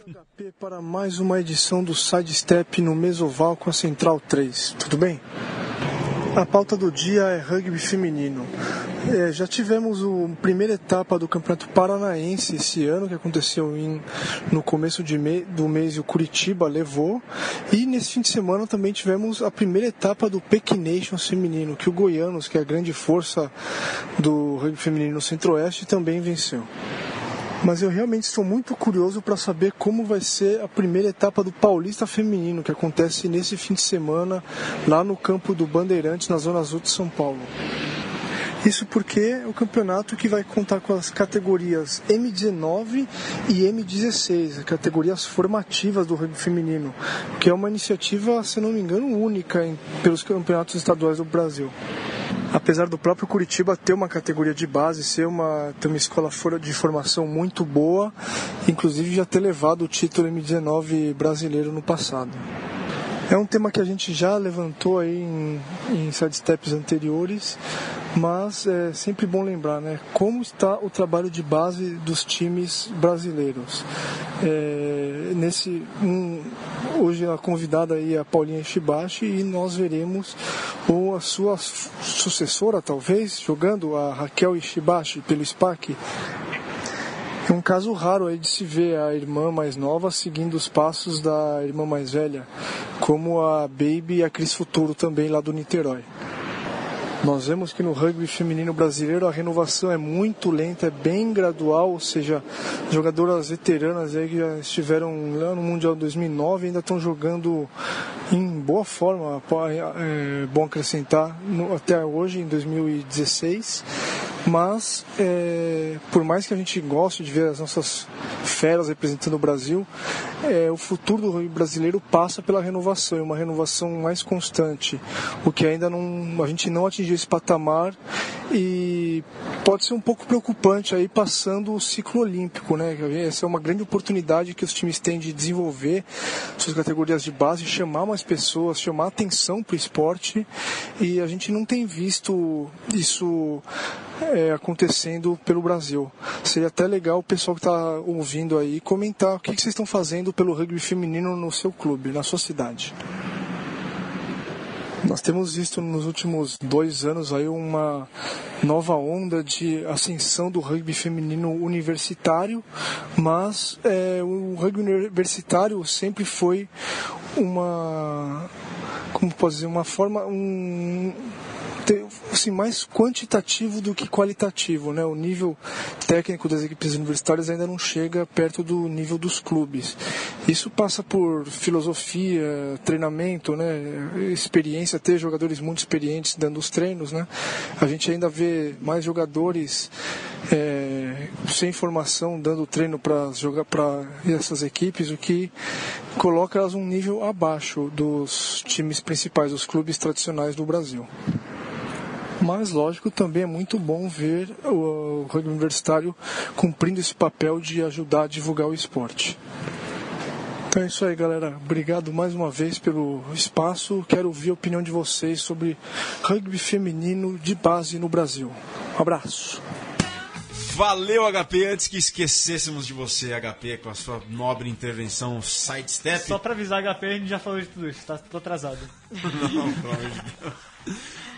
HP para mais uma edição do Sidestep no Mesoval com a Central 3. Tudo bem? A pauta do dia é rugby feminino. É, já tivemos a primeira etapa do Campeonato Paranaense esse ano, que aconteceu em, no começo me, do mês e o Curitiba levou. E nesse fim de semana também tivemos a primeira etapa do Pequinations feminino, que o Goianos, que é a grande força do rugby feminino no Centro-Oeste, também venceu mas eu realmente estou muito curioso para saber como vai ser a primeira etapa do Paulista Feminino, que acontece nesse fim de semana lá no campo do Bandeirantes, na Zona Azul de São Paulo. Isso porque é o campeonato que vai contar com as categorias M19 e M16, categorias formativas do rugby feminino, que é uma iniciativa, se não me engano, única em, pelos campeonatos estaduais do Brasil apesar do próprio Curitiba ter uma categoria de base, ser uma, ter uma escola de formação muito boa, inclusive já ter levado o título M19 brasileiro no passado. É um tema que a gente já levantou aí em, em sidesteps anteriores, mas é sempre bom lembrar, né? Como está o trabalho de base dos times brasileiros? É, nesse um, hoje a convidada aí é a Paulinha Shibashi e nós veremos ou a sua sucessora talvez jogando a Raquel Ishibashi pelo SPAC é um caso raro aí de se ver a irmã mais nova seguindo os passos da irmã mais velha, como a Baby e a Cris Futuro também lá do Niterói. Nós vemos que no rugby feminino brasileiro a renovação é muito lenta, é bem gradual, ou seja, jogadoras veteranas aí que já estiveram lá no Mundial 2009 ainda estão jogando em boa forma, é bom acrescentar, no, até hoje, em 2016. Mas, é, por mais que a gente goste de ver as nossas feras representando o Brasil, é, o futuro do brasileiro passa pela renovação, e uma renovação mais constante, o que ainda não, a gente não atingiu esse patamar e pode ser um pouco preocupante aí passando o ciclo olímpico, né? Essa é uma grande oportunidade que os times têm de desenvolver suas categorias de base, chamar mais pessoas, chamar atenção para o esporte e a gente não tem visto isso é, acontecendo pelo Brasil. Seria até legal o pessoal que está ouvindo aí comentar o que, que vocês estão fazendo pelo rugby feminino no seu clube, na sua cidade. Nós temos visto nos últimos dois anos aí uma nova onda de ascensão do rugby feminino universitário, mas é, o rugby universitário sempre foi uma, como posso dizer, uma forma, um, assim, mais quantitativo do que qualitativo, né? O nível técnico das equipes universitárias ainda não chega perto do nível dos clubes. Isso passa por filosofia, treinamento, né? Experiência, ter jogadores muito experientes dando os treinos, né? A gente ainda vê mais jogadores é, sem formação dando treino para jogar para essas equipes, o que coloca elas um nível abaixo dos times principais, dos clubes tradicionais do Brasil. Mas, lógico, também é muito bom ver o rugby universitário cumprindo esse papel de ajudar a divulgar o esporte. Então é isso aí, galera. Obrigado mais uma vez pelo espaço. Quero ouvir a opinião de vocês sobre rugby feminino de base no Brasil. Um abraço. Valeu, HP. Antes que esquecêssemos de você, HP, com a sua nobre intervenção sidestep. Só pra avisar, HP, a gente já falou de tudo isso, tá? Tô atrasado. Não, pelo amor de Deus.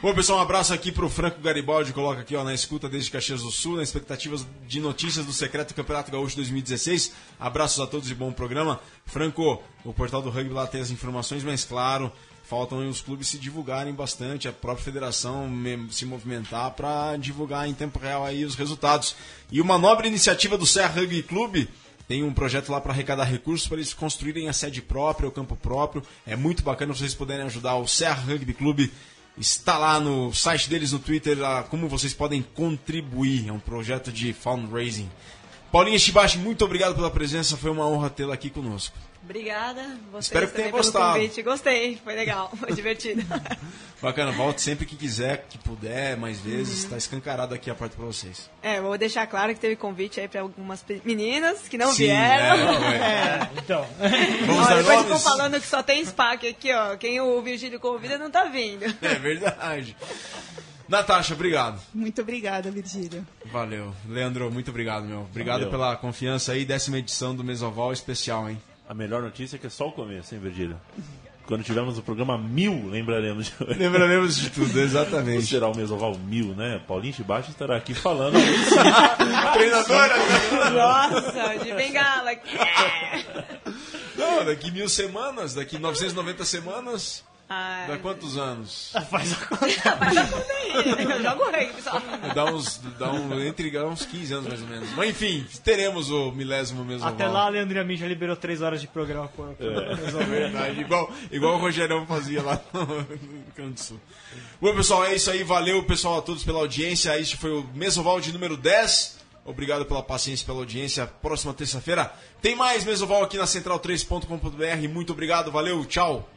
Bom, pessoal, um abraço aqui pro Franco Garibaldi, coloca aqui ó, na escuta desde Caxias do Sul, na expectativas de notícias do secreto Campeonato Gaúcho 2016. Abraços a todos e bom programa. Franco, o portal do rugby lá tem as informações, mas claro, faltam os clubes se divulgarem bastante, a própria federação se movimentar para divulgar em tempo real aí os resultados. E uma nobre iniciativa do Serra Rugby Clube tem um projeto lá para arrecadar recursos para eles construírem a sede própria, o campo próprio. É muito bacana vocês puderem ajudar o Serra Rugby Clube. Está lá no site deles no Twitter como vocês podem contribuir. É um projeto de fundraising. Paulinha Shibashi, muito obrigado pela presença. Foi uma honra tê-la aqui conosco. Obrigada. Vocês Espero que tenha gostado. convite. Gostei, foi legal, foi divertido. Bacana, volte sempre que quiser, que puder, mais vezes. Uhum. Está escancarado aqui a porta para vocês. É, vou deixar claro que teve convite aí para algumas meninas que não Sim, vieram. é, é. Então. Vamos dar depois ficam falando que só tem SPAC aqui, ó. Quem o Virgílio convida não tá vindo. É verdade. Natasha, obrigado. Muito obrigada, Virgílio. Valeu. Leandro, muito obrigado, meu. Obrigado Valeu. pela confiança aí. Décima edição do Mesoval especial, hein? A melhor notícia é que é só o começo, hein, Virgílio? Quando tivermos o programa mil, lembraremos de Lembraremos de tudo, exatamente. Será o Mesoval mil, né? Paulinho Chibachi estará aqui falando. Treinadora! Nossa, de bengala. Não, daqui mil semanas, daqui 990 semanas. Ai, Dá quantos anos? Faz a conta. Aí. Eu jogo rugby só. Dá uns, dá um, entre dá uns 15 anos mais ou menos. Mas enfim, teremos o milésimo Mesoval. Até lá, a Leandrinha Min já liberou 3 horas de programa por- É verdade, igual, igual o Rogerão fazia lá no, do Sul. Bom, pessoal, é isso aí. Valeu, pessoal, a todos pela audiência. Este foi o Mesoval de número 10. Obrigado pela paciência e pela audiência. Próxima terça-feira tem mais Mesoval aqui na central3.com.br. Muito obrigado, valeu, tchau.